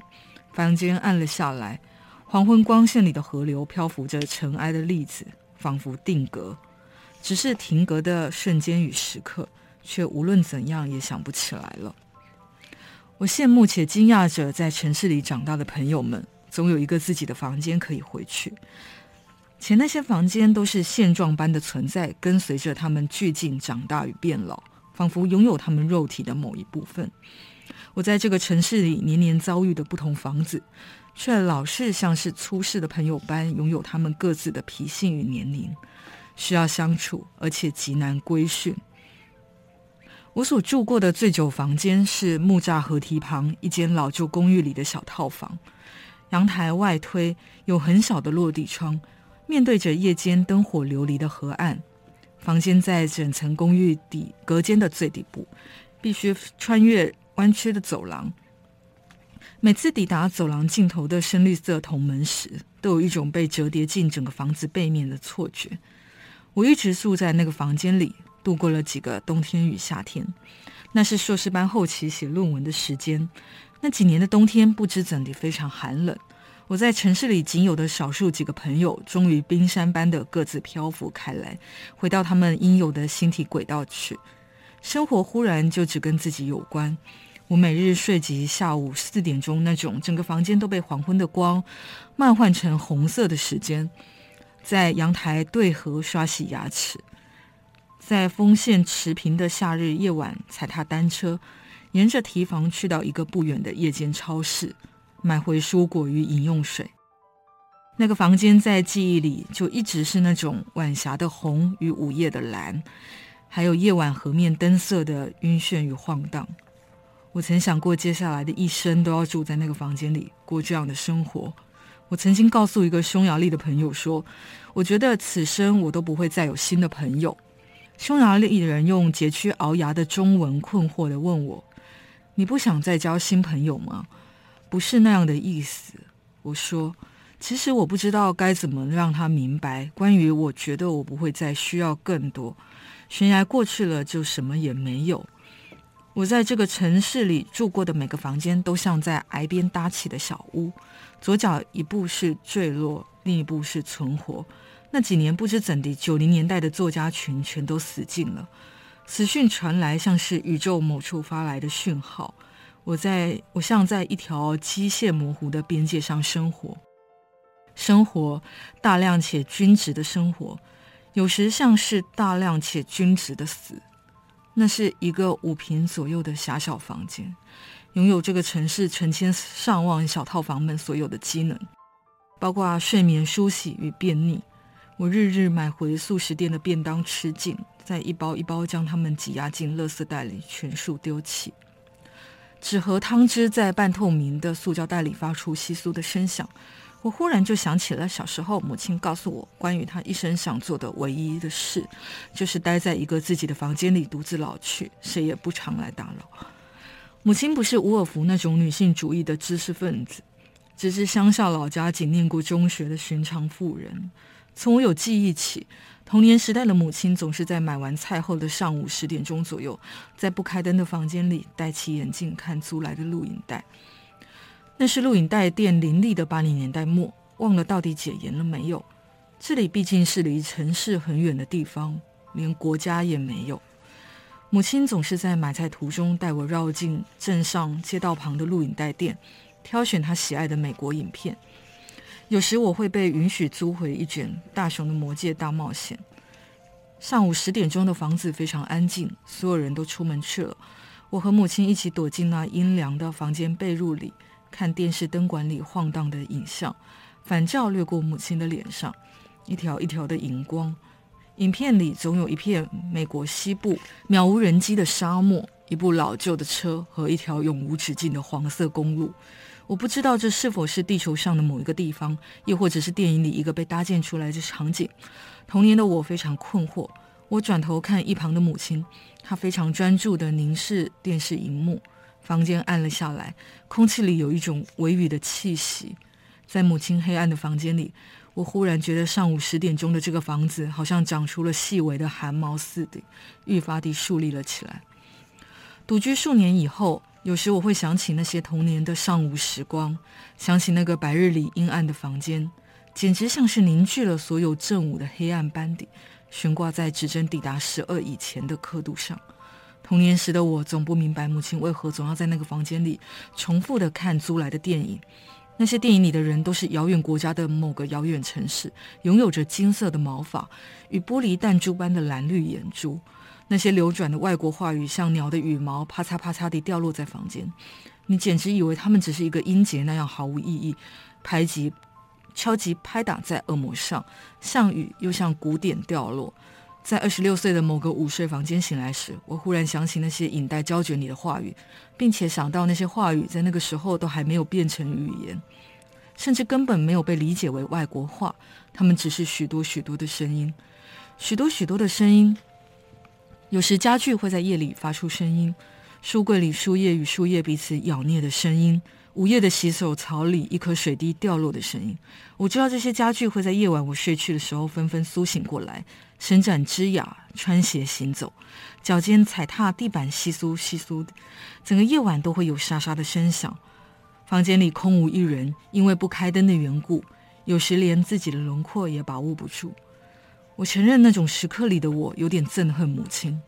E: 房间暗了下来，黄昏光线里的河流漂浮着尘埃的粒子，仿佛定格。只是停格的瞬间与时刻，却无论怎样也想不起来了。我羡慕且惊讶着，在城市里长大的朋友们，总有一个自己的房间可以回去。且那些房间都是现状般的存在，跟随着他们俱进长大与变老，仿佛拥有他们肉体的某一部分。我在这个城市里年年遭遇的不同房子，却老是像是出世的朋友般，拥有他们各自的脾性与年龄，需要相处，而且极难规训。我所住过的最久房间是木栅河堤旁一间老旧公寓里的小套房，阳台外推，有很小的落地窗。面对着夜间灯火流离的河岸，房间在整层公寓底隔间的最底部，必须穿越弯曲的走廊。每次抵达走廊尽头的深绿色铜门时，都有一种被折叠进整个房子背面的错觉。我一直住在那个房间里，度过了几个冬天与夏天。那是硕士班后期写论文的时间。那几年的冬天，不知怎的非常寒冷。我在城市里仅有的少数几个朋友，终于冰山般的各自漂浮开来，回到他们应有的星体轨道去。生活忽然就只跟自己有关，我每日睡及下午四点钟那种，整个房间都被黄昏的光漫换成红色的时间，在阳台对河刷洗牙齿，在风线持平的夏日夜晚踩踏单车，沿着堤防去到一个不远的夜间超市，买回蔬果与饮用水。那个房间在记忆里就一直是那种晚霞的红与午夜的蓝，还有夜晚河面灯色的晕眩与晃荡。我曾想过，接下来的一生都要住在那个房间里，过这样的生活。我曾经告诉一个匈牙利的朋友说：“我觉得此生我都不会再有新的朋友。”匈牙利人用佶屈聱牙的中文困惑地问我：“你不想再交新朋友吗？”不是那样的意思。我说：“其实我不知道该怎么让他明白，关于我觉得我不会再需要更多。悬崖过去了，就什么也没有。”我在这个城市里住过的每个房间，都像在崖边搭起的小屋。左脚一步是坠落，另一步是存活。那几年不知怎地，九零年代的作家群全都死尽了。死讯传来，像是宇宙某处发来的讯号。我在我像在一条机械模糊的边界上生活，生活大量且均值的生活，有时像是大量且均值的死。那是一个五坪左右的狭小房间，拥有这个城市成千上万小套房们所有的机能，包括睡眠、梳洗与便溺。我日日买回速食店的便当吃尽，再一包一包将它们挤压进垃圾袋里，全数丢弃。纸和汤汁在半透明的塑胶袋里发出窸窣的声响。我忽然就想起了小时候，母亲告诉我关于她一生想做的唯一的事，就是待在一个自己的房间里独自老去，谁也不常来打扰。母亲不是伍尔夫那种女性主义的知识分子，只是乡下老家仅念过中学的寻常妇人。从我有记忆起，童年时代的母亲总是在买完菜后的上午十点钟左右，在不开灯的房间里戴起眼镜看租来的录影带。那是录影带店林立的八零年代末，忘了到底解严了没有。这里毕竟是离城市很远的地方，连国家也没有。母亲总是在买菜途中带我绕进镇上街道旁的录影带店，挑选她喜爱的美国影片。有时我会被允许租回一卷《大雄的魔戒大冒险》。上午十点钟的房子非常安静，所有人都出门去了。我和母亲一起躲进那阴凉的房间被褥里。看电视灯管里晃荡的影像，反照掠过母亲的脸上，一条一条的荧光。影片里总有一片美国西部渺无人迹的沙漠，一部老旧的车和一条永无止境的黄色公路。我不知道这是否是地球上的某一个地方，又或者是电影里一个被搭建出来的场景。童年的我非常困惑。我转头看一旁的母亲，她非常专注地凝视电视荧幕。房间暗了下来，空气里有一种微雨的气息。在母亲黑暗的房间里，我忽然觉得上午十点钟的这个房子好像长出了细微的汗毛似的，愈发地竖立了起来。独居数年以后，有时我会想起那些童年的上午时光，想起那个白日里阴暗的房间，简直像是凝聚了所有正午的黑暗斑点，悬挂在指针抵达十二以前的刻度上。童年时的我总不明白母亲为何总要在那个房间里重复的看租来的电影。那些电影里的人都是遥远国家的某个遥远城市，拥有着金色的毛发与玻璃弹珠般的蓝绿眼珠。那些流转的外国话语像鸟的羽毛，啪嚓啪嚓地掉落在房间。你简直以为他们只是一个音节那样毫无意义，拍击、敲击、拍打在耳膜上，像雨又像鼓点掉落。在二十六岁的某个午睡房间醒来时，我忽然想起那些影带胶卷里的话语，并且想到那些话语在那个时候都还没有变成语言，甚至根本没有被理解为外国话。它们只是许多许多的声音，许多许多的声音。有时家具会在夜里发出声音，书柜里书页与书页彼此咬啮的声音。午夜的洗手槽里，一颗水滴掉落的声音。我知道这些家具会在夜晚我睡去的时候纷纷苏醒过来，伸展枝桠，穿鞋行走，脚尖踩踏地板窸窣窸窣的，整个夜晚都会有沙沙的声响。房间里空无一人，因为不开灯的缘故，有时连自己的轮廓也把握不住。我承认，那种时刻里的我有点憎恨母亲。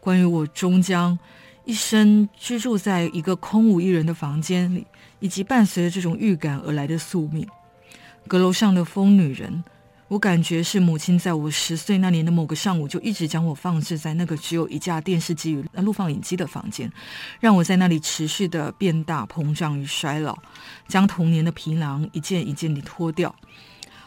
E: 关于我终将一生居住在一个空无一人的房间里，以及伴随着这种预感而来的宿命。阁楼上的疯女人。我感觉是母亲在我十岁那年的某个上午，就一直将我放置在那个只有一架电视机与录放影机的房间，让我在那里持续的变大、膨胀与衰老，将童年的皮囊一件一件地脱掉。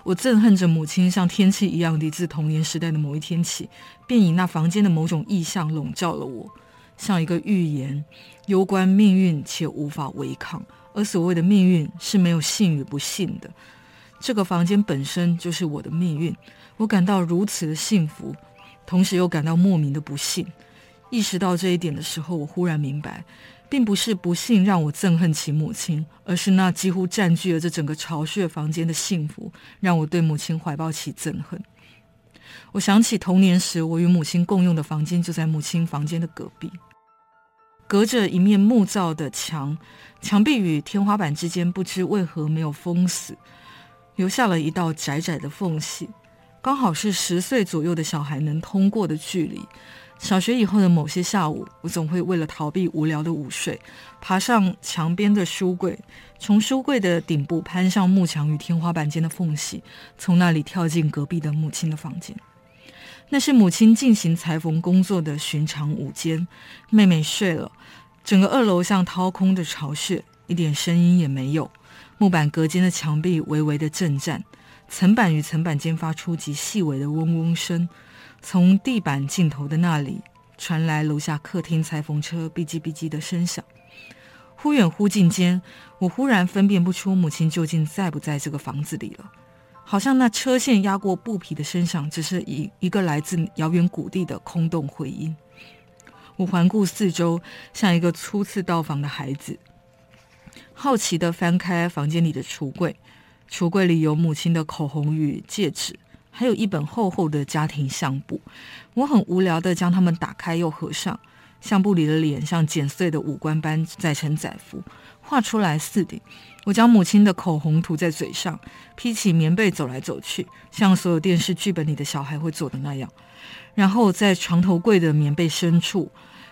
E: 我憎恨着母亲像天气一样的自童年时代的某一天起，便以那房间的某种意象笼罩了我，像一个预言，攸关命运且无法违抗。而所谓的命运是没有幸与不幸的。这个房间本身就是我的命运，我感到如此的幸福，同时又感到莫名的不幸。意识到这一点的时候，我忽然明白，并不是不幸让我憎恨起母亲，而是那几乎占据了这整个巢穴房间的幸福，让我对母亲怀抱起憎恨。我想起童年时我与母亲共用的房间就在母亲房间的隔壁，隔着一面木造的墙，墙壁与天花板之间不知为何没有封死。留下了一道窄窄的缝隙，刚好是十岁左右的小孩能通过的距离。小学以后的某些下午，我总会为了逃避无聊的午睡，爬上墙边的书柜，从书柜的顶部攀上幕墙与天花板间的缝隙，从那里跳进隔壁的母亲的房间。那是母亲进行裁缝工作的寻常午间，妹妹睡了，整个二楼像掏空的巢穴，一点声音也没有。木板隔间的墙壁微微的震颤，层板与层板间发出极细微的嗡嗡声。从地板尽头的那里传来楼下客厅裁缝车哔叽哔叽的声响。忽远忽近间，我忽然分辨不出母亲究竟在不在这个房子里了。好像那车线压过布皮的声响，只是一一个来自遥远谷地的空洞回音。我环顾四周，像一个初次到访的孩子。好奇地翻开房间里的橱柜，橱柜里有母亲的口红与戒指，还有一本厚厚的家庭相簿。我很无聊地将它们打开又合上，相簿里的脸像剪碎的五官般载沉载浮，画出来似的。我将母亲的口红涂在嘴上，披起棉被走来走去，像所有电视剧本里的小孩会做的那样。然后在床头柜的棉被深处，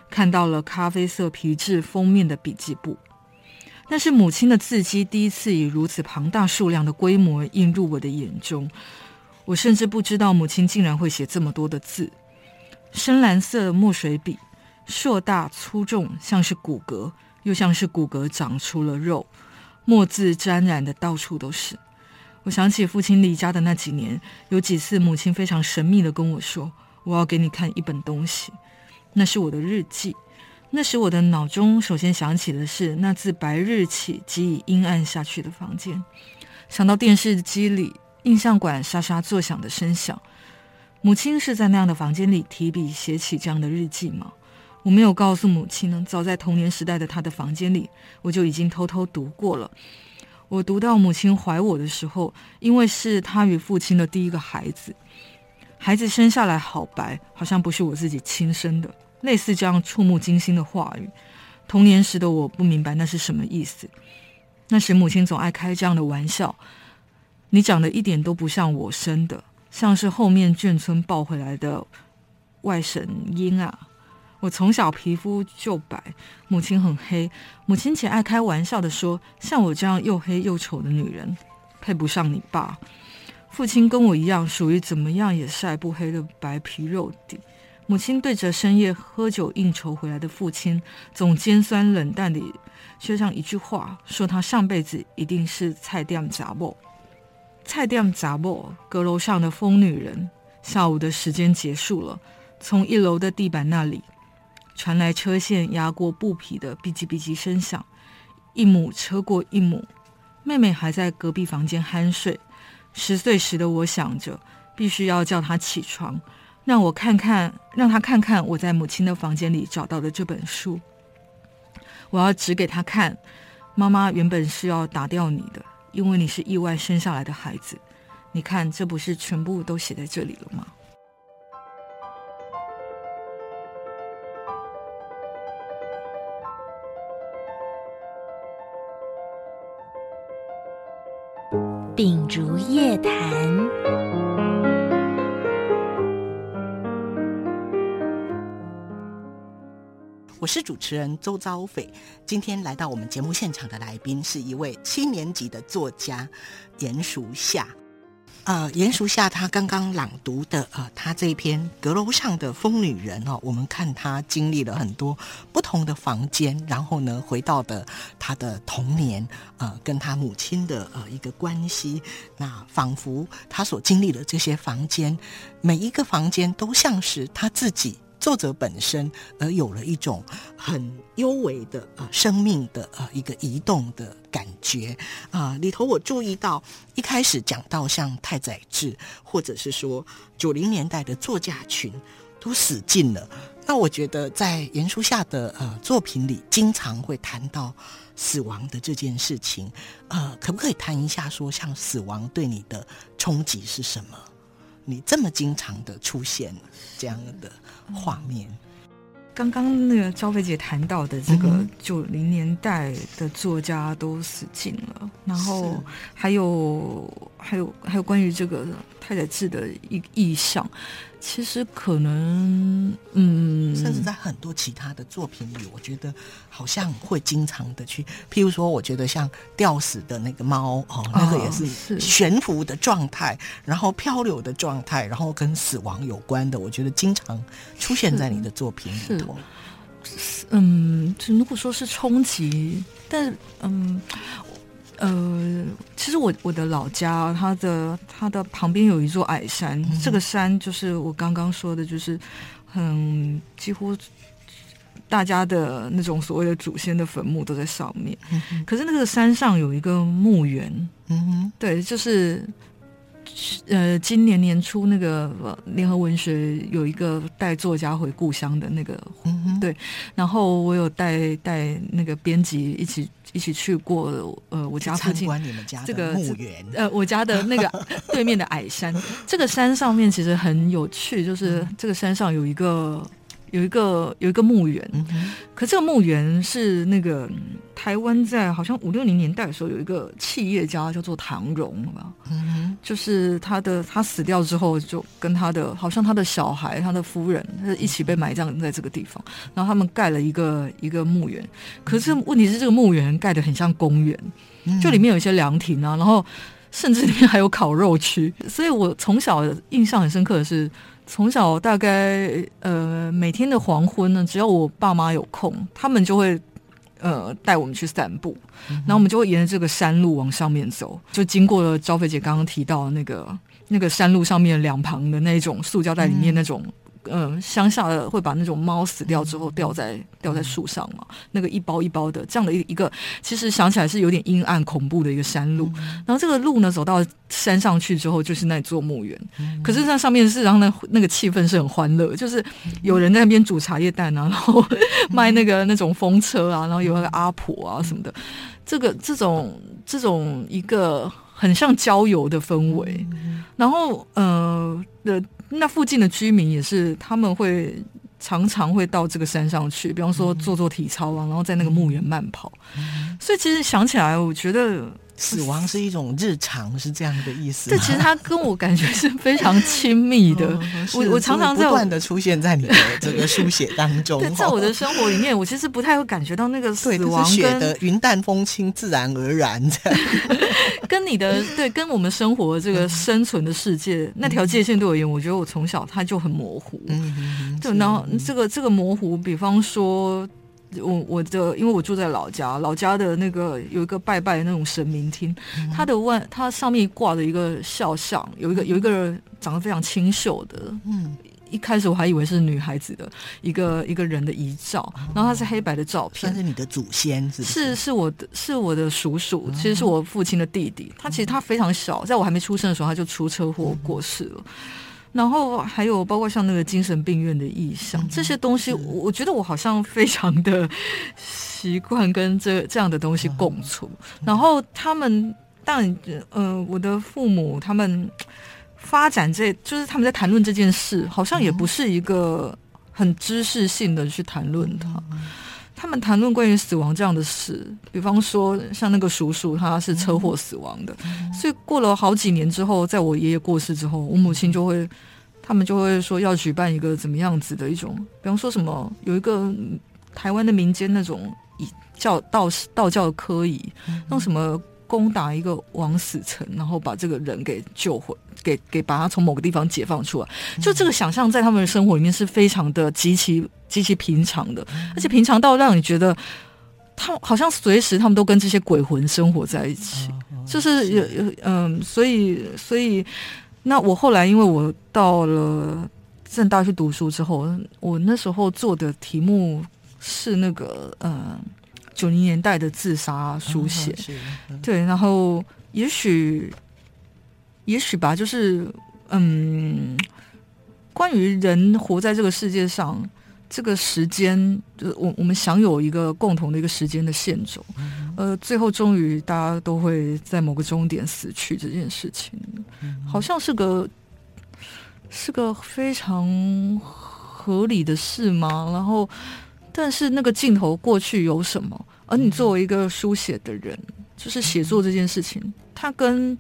E: 看到了咖啡色皮质封面的笔记簿。那是母亲的字迹，第一次以如此庞大数量的规模映入我的眼中。我甚至不知道母亲竟然会写这么多的字。深蓝色墨水笔，硕大粗重，像是骨骼，又像是骨骼长出了肉。墨字沾染的到处都是。我想起父亲离家的那几年，有几次母亲非常神秘地跟我说：“我要给你看一本东西。”那是我的日记。那时我的脑中首先想起的是那自白日起即已阴暗下去的房间，想到电视机里印象馆沙沙作响的声响。母亲是在那样的房间里提笔写起这样的日记吗？我没有告诉母亲呢。早在童年时代的她的房间里，我就已经偷偷读过了。我读到母亲怀我的时候，因为是她与父亲的第一个孩子，孩子生下来好白，好像不是我自己亲生的。类似这样触目惊心的话语，童年时的我不明白那是什么意思。那时母亲总爱开这样的玩笑：“你长得一点都不像我生的，像是后面眷村抱回来的外甥婴啊！”我从小皮肤就白，母亲很黑。母亲且爱开玩笑地说：“像我这样又黑又丑的女人，配不上你爸。”父亲跟我一样，属于怎么样也晒不黑的白皮肉底。母亲对着深夜喝酒应酬回来的父亲，总尖酸冷淡地说上一句话，说他上辈子一定是菜店杂某。菜店杂某，阁楼上的疯女人。下午的时间结束了，从一楼的地板那里传来车线压过布皮的哔叽哔叽声响，一亩车过一亩。妹妹还在隔壁房间酣睡。十岁时的我想着，必须要叫她起床。让我看看，让她看看我在母亲的房间里找到的这本书。我要指给她看，妈妈原本是要打掉你的，因为你是意外生下来的孩子。你看，这不是全部都写在这里了吗？
C: 秉烛夜谈。
D: 我是主持人周昭斐。今天来到我们节目现场的来宾是一位七年级的作家严淑夏。呃，严淑夏他刚刚朗读的呃，他这一篇《阁楼上的疯女人》哦，我们看她经历了很多不同的房间，然后呢，回到的她的童年，呃，跟她母亲的呃一个关系，那仿佛她所经历的这些房间，每一个房间都像是她自己。作者本身而有了一种很幽微的呃生命的呃一个移动的感觉啊、里头我注意到一开始讲到像太宰治或者是说九零年代的作家群都死尽了，那我觉得在严书夏的呃作品里经常会谈到死亡的这件事情，呃，可不可以谈一下说像死亡对你的冲击是什么？你这么经常的出现这样的画面，
E: 刚刚那个赵飞姐谈到的这个九零年代的作家都死尽了，然后还有还有还有关于这个太宰治的意意象。其实可能，嗯，
D: 甚至在很多其他的作品里，我觉得好像会经常的去，譬如说，我觉得像吊死的那个猫哦，那个也是悬浮的状态，然后漂流的状态，然后跟死亡有关的，我觉得经常出现在你的作品里头。
E: 嗯，如果说是冲击，但嗯。呃，其实我我的老家，它的它的旁边有一座矮山，嗯、这个山就是我刚刚说的，就是很几乎大家的那种所谓的祖先的坟墓都在上面。嗯、可是那个山上有一个墓园，嗯哼，对，就是呃，今年年初那个联合文学有一个带作家回故乡的那个，对，然后我有带带那个编辑一起。一起去过呃，我家附近这个墓园，呃，我家的那个对面的矮山，这个山上面其实很有趣，就是这个山上有一个。有一个有一个墓园，可这个墓园是那个台湾在好像五六零年代的时候有一个企业家叫做唐荣吧，嗯、就是他的他死掉之后就跟他的好像他的小孩他的夫人他一起被埋葬在这个地方，然后他们盖了一个一个墓园，可是问题是这个墓园盖得很像公园，就里面有一些凉亭啊，然后甚至里面还有烤肉区，所以我从小印象很深刻的是。从小大概呃每天的黄昏呢，只要我爸妈有空，他们就会呃带我们去散步，嗯、然后我们就会沿着这个山路往上面走，就经过了昭菲姐刚刚提到的那个那个山路上面两旁的那种塑胶袋里面那种。嗯嗯，乡下的会把那种猫死掉之后吊在吊在树上嘛，那个一包一包的这样的一一个，其实想起来是有点阴暗恐怖的一个山路。然后这个路呢，走到山上去之后，就是那座墓园。可是那上面是，然后那那个气氛是很欢乐，就是有人在那边煮茶叶蛋啊，然后 [laughs] 卖那个那种风车啊，然后有那个阿婆啊什么的。这个这种这种一个很像郊游的氛围。然后呃的。那附近的居民也是，他们会常常会到这个山上去，比方说做做体操啊，然后在那个墓园慢跑。所以其实想起来，我觉得。
D: 死亡是一种日常，是这样的意思。
E: 这其实他跟我感觉是非常亲密的。[laughs] 我我常常在
D: 不断的出现在你的这个书写当中。[laughs]
E: 在我的生活里面，我其实不太会感觉到那个死亡 [laughs] 跟
D: 云淡风轻、自然而然这样。
E: 跟你的对，跟我们生活这个生存的世界那条界限对我而言，我觉得我从小它就很模糊。嗯，对，然后这个这个模糊，比方说。我我的，因为我住在老家，老家的那个有一个拜拜的那种神明厅，嗯、它的外它上面挂着一个肖像，有一个有一个人长得非常清秀的，嗯，一开始我还以为是女孩子的一个一个人的遗照，然后它是黑白的照片，
D: 算是你的祖先是是？
E: 是是我的是我的叔叔，其实是我父亲的弟弟，他其实他非常小，在我还没出生的时候他就出车祸过世了。然后还有包括像那个精神病院的意象，这些东西，我觉得我好像非常的习惯跟这这样的东西共处。然后他们，当然，呃，我的父母他们发展这，就是他们在谈论这件事，好像也不是一个很知识性的去谈论它。他们谈论关于死亡这样的事，比方说像那个叔叔，他是车祸死亡的，所以过了好几年之后，在我爷爷过世之后，我母亲就会，他们就会说要举办一个怎么样子的一种，比方说什么有一个台湾的民间那种以教道士道教的科仪，用什么攻打一个枉死城，然后把这个人给救回，给给把他从某个地方解放出来，就这个想象在他们的生活里面是非常的极其极其平常的，而且平常到让你觉得。他好像随时他们都跟这些鬼魂生活在一起，就是。有有嗯，所以所以那我后来因为我到了正大去读书之后，我那时候做的题目是那个呃九零年代的自杀书写，对，然后也许也许吧，就是嗯，关于人活在这个世界上。这个时间，就是我我们享有一个共同的一个时间的线轴，呃，最后终于大家都会在某个终点死去这件事情，好像是个是个非常合理的事吗？然后，但是那个镜头过去有什么？而你作为一个书写的人，就是写作这件事情，它跟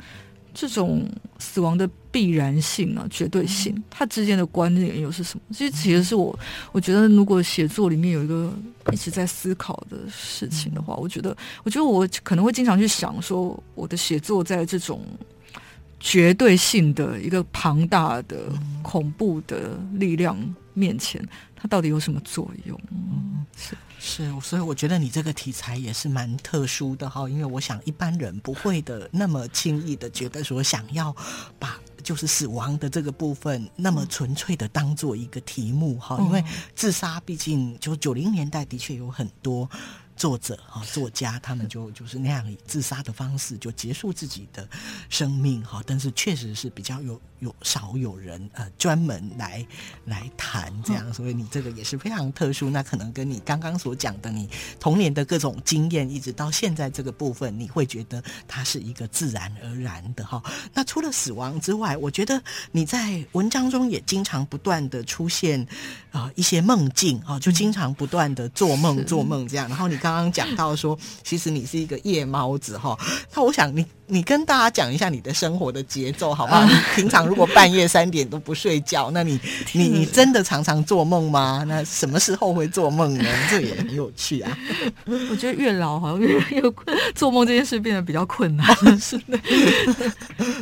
E: 这种死亡的必然性啊，绝对性，它之间的关联又是什么？其实，其实是我，我觉得，如果写作里面有一个一直在思考的事情的话，我觉得，我觉得我可能会经常去想，说我的写作在这种绝对性的一个庞大的恐怖的力量面前，它到底有什么作用？嗯，是。
D: 是，所以我觉得你这个题材也是蛮特殊的哈，因为我想一般人不会的那么轻易的觉得说想要把就是死亡的这个部分那么纯粹的当做一个题目哈，因为自杀毕竟就九零年代的确有很多。作者啊，作家他们就就是那样以自杀的方式就结束自己的生命哈，但是确实是比较有有少有人呃专门来来谈这样，所以你这个也是非常特殊。那可能跟你刚刚所讲的你童年的各种经验，一直到现在这个部分，你会觉得它是一个自然而然的哈。那除了死亡之外，我觉得你在文章中也经常不断的出现啊、呃、一些梦境啊，就经常不断的做梦做梦这样，然后你刚。刚刚讲到说，其实你是一个夜猫子哈，那我想你你跟大家讲一下你的生活的节奏好不好？[laughs] 你平常如果半夜三点都不睡觉，那你 [laughs] 你你真的常常做梦吗？那什么时候会做梦呢？[laughs] 这也很有趣啊。
E: 我觉得越老好像越越做梦这件事变得比较困难。[laughs] 是的，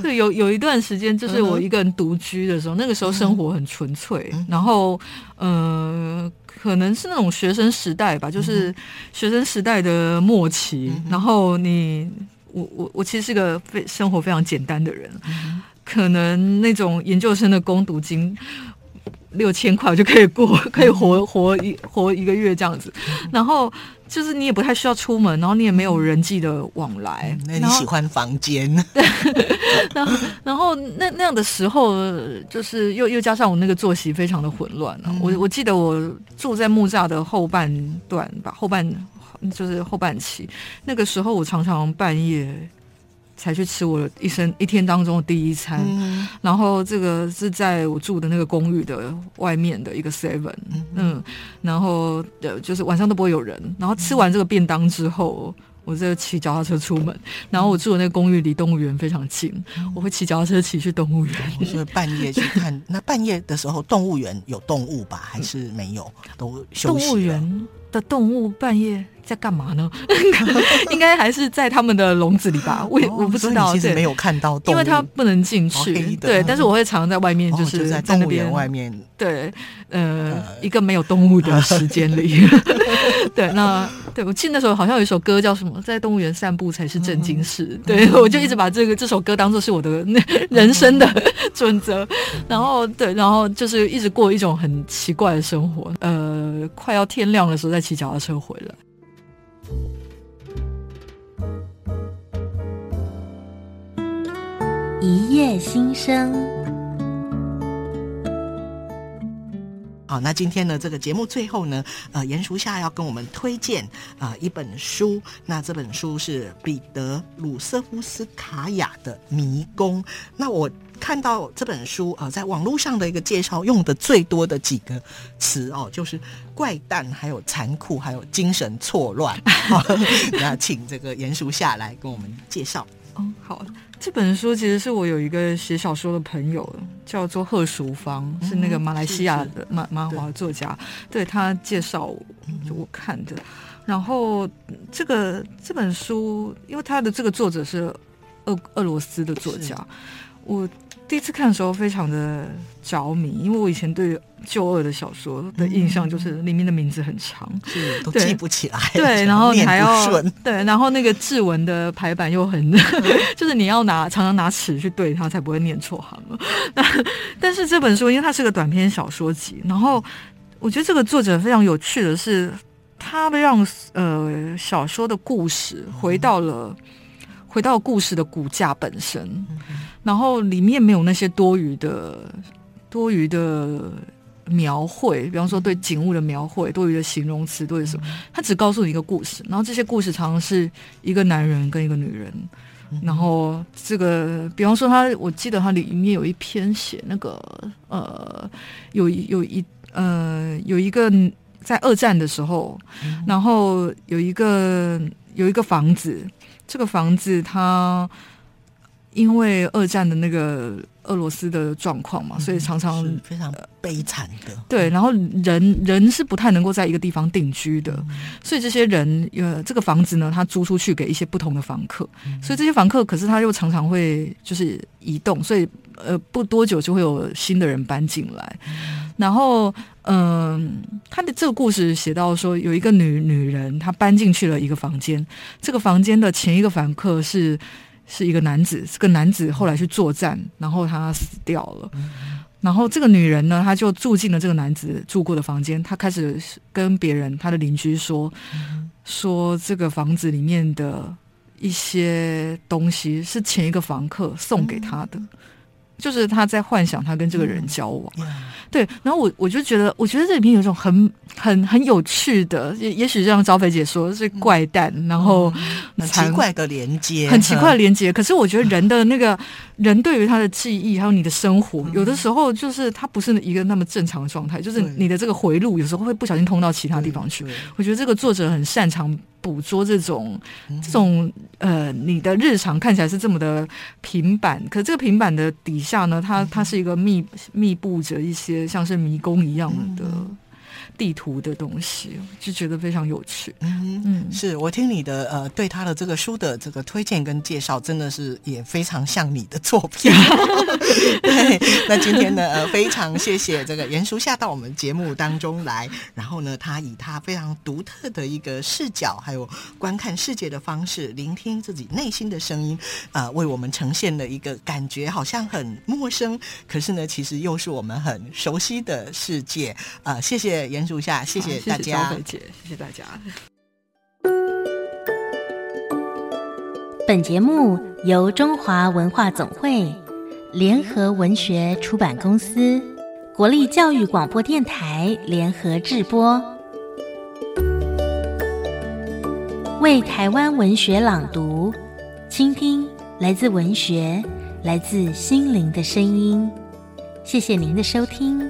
E: 对，有有一段时间就是我一个人独居的时候，那个时候生活很纯粹，然后呃。可能是那种学生时代吧，就是学生时代的末期。嗯、然后你，我我我其实是个非生活非常简单的人，嗯、可能那种研究生的攻读金六千块就可以过，[laughs] 可以活活一活一个月这样子。嗯、然后。就是你也不太需要出门，然后你也没有人际的往来。
D: 那你喜欢房间？
E: 对，[laughs] 然后然后那那样的时候，就是又又加上我那个作息非常的混乱。嗯、我我记得我住在木栅的后半段吧，后半就是后半期，那个时候我常常半夜。才去吃我一生一天当中的第一餐，嗯、然后这个是在我住的那个公寓的外面的一个 seven，嗯，嗯，然后呃就是晚上都不会有人，然后吃完这个便当之后，我就骑脚踏车出门，然后我住的那个公寓离动物园非常近，嗯、我会骑脚踏车骑去动物园，
D: 我是半夜去看。那半夜的时候，动物园有动物吧？还是没有？都休息。动物园
E: 的动物半夜。在干嘛呢？[laughs] 应该还是在他们的笼子里吧。[laughs] 我也我不知道，
D: 其实没有看到动物，
E: 因为它不能进去。对，但是我会常在外面，就是
D: 在动物园外面。
E: 对，呃，一个没有动物的时间里。[laughs] 对，那对我记得那时候好像有一首歌叫什么，在动物园散步才是正经事。对，我就一直把这个这首歌当做是我的那人生的准则。然后对，然后就是一直过一种很奇怪的生活。呃，快要天亮的时候再骑脚踏车回来。
C: 一夜新生。
D: 好，那今天呢，这个节目最后呢，呃，严淑夏要跟我们推荐啊、呃、一本书。那这本书是彼得鲁瑟夫斯卡亚的《迷宫》。那我看到这本书啊、呃，在网络上的一个介绍，用的最多的几个词哦，就是怪诞，还有残酷，还有精神错乱。好，那请这个严淑夏来跟我们介绍。
E: 嗯，好，这本书其实是我有一个写小说的朋友，叫做贺淑芳，嗯、是那个马来西亚的马马华作家，对，对他介绍我，我看的。然后这个这本书，因为他的这个作者是俄俄罗斯的作家，我。第一次看的时候非常的着迷，因为我以前对旧恶的小说的印象就是里面的名字很长，
D: 是都记不起来。
E: 对，然后你还要对，然后那个志文的排版又很，[laughs] 就是你要拿常常拿尺去对它，才不会念错行了。[laughs] 但是这本书因为它是个短篇小说集，然后我觉得这个作者非常有趣的是，他让呃小说的故事回到了。回到故事的骨架本身，嗯、然后里面没有那些多余的、多余的描绘，比方说对景物的描绘、多余的形容词，多余什么，他只告诉你一个故事，然后这些故事常常是一个男人跟一个女人，嗯、然后这个，比方说他，我记得他里面有一篇写那个，呃，有有一呃有一个在二战的时候，嗯、然后有一个有一个房子。这个房子，它因为二战的那个俄罗斯的状况嘛，所以常常
D: 非常悲惨的。
E: 对，然后人人是不太能够在一个地方定居的，所以这些人呃，这个房子呢，他租出去给一些不同的房客，所以这些房客，可是他又常常会就是移动，所以呃，不多久就会有新的人搬进来，然后。嗯，他的这个故事写到说，有一个女女人，她搬进去了一个房间。这个房间的前一个房客是是一个男子，这个男子后来去作战，然后他死掉了。然后这个女人呢，她就住进了这个男子住过的房间。她开始跟别人，她的邻居说，说这个房子里面的一些东西是前一个房客送给她的。就是他在幻想他跟这个人交往，嗯、对，然后我我就觉得，我觉得这里面有一种很很很有趣的，也也许像招飞姐说是怪诞，嗯、然后
D: 很奇怪的连接，[laughs]
E: 很奇怪的连接。可是我觉得人的那个人对于他的记忆，还有你的生活，嗯、有的时候就是他不是一个那么正常的状态，就是你的这个回路有时候会不小心通到其他地方去。我觉得这个作者很擅长。捕捉这种这种呃，你的日常看起来是这么的平板，可这个平板的底下呢，它它是一个密密布着一些像是迷宫一样的。地图的东西就觉得非常有趣。嗯
D: 嗯，是我听你的呃，对他的这个书的这个推荐跟介绍，真的是也非常像你的作品。[laughs] 对，那今天呢，呃，非常谢谢这个严淑夏到我们节目当中来，然后呢，他以他非常独特的一个视角，还有观看世界的方式，聆听自己内心的声音，呃，为我们呈现了一个感觉好像很陌生，可是呢，其实又是我们很熟悉的世界。呃，谢谢颜。祝下，谢谢大家，
E: 谢谢，谢谢大家。
C: 本节目由中华文化总会、联合文学出版公司、国立教育广播电台联合制播，为台湾文学朗读，倾听来自文学、来自心灵的声音。谢谢您的收
G: 听。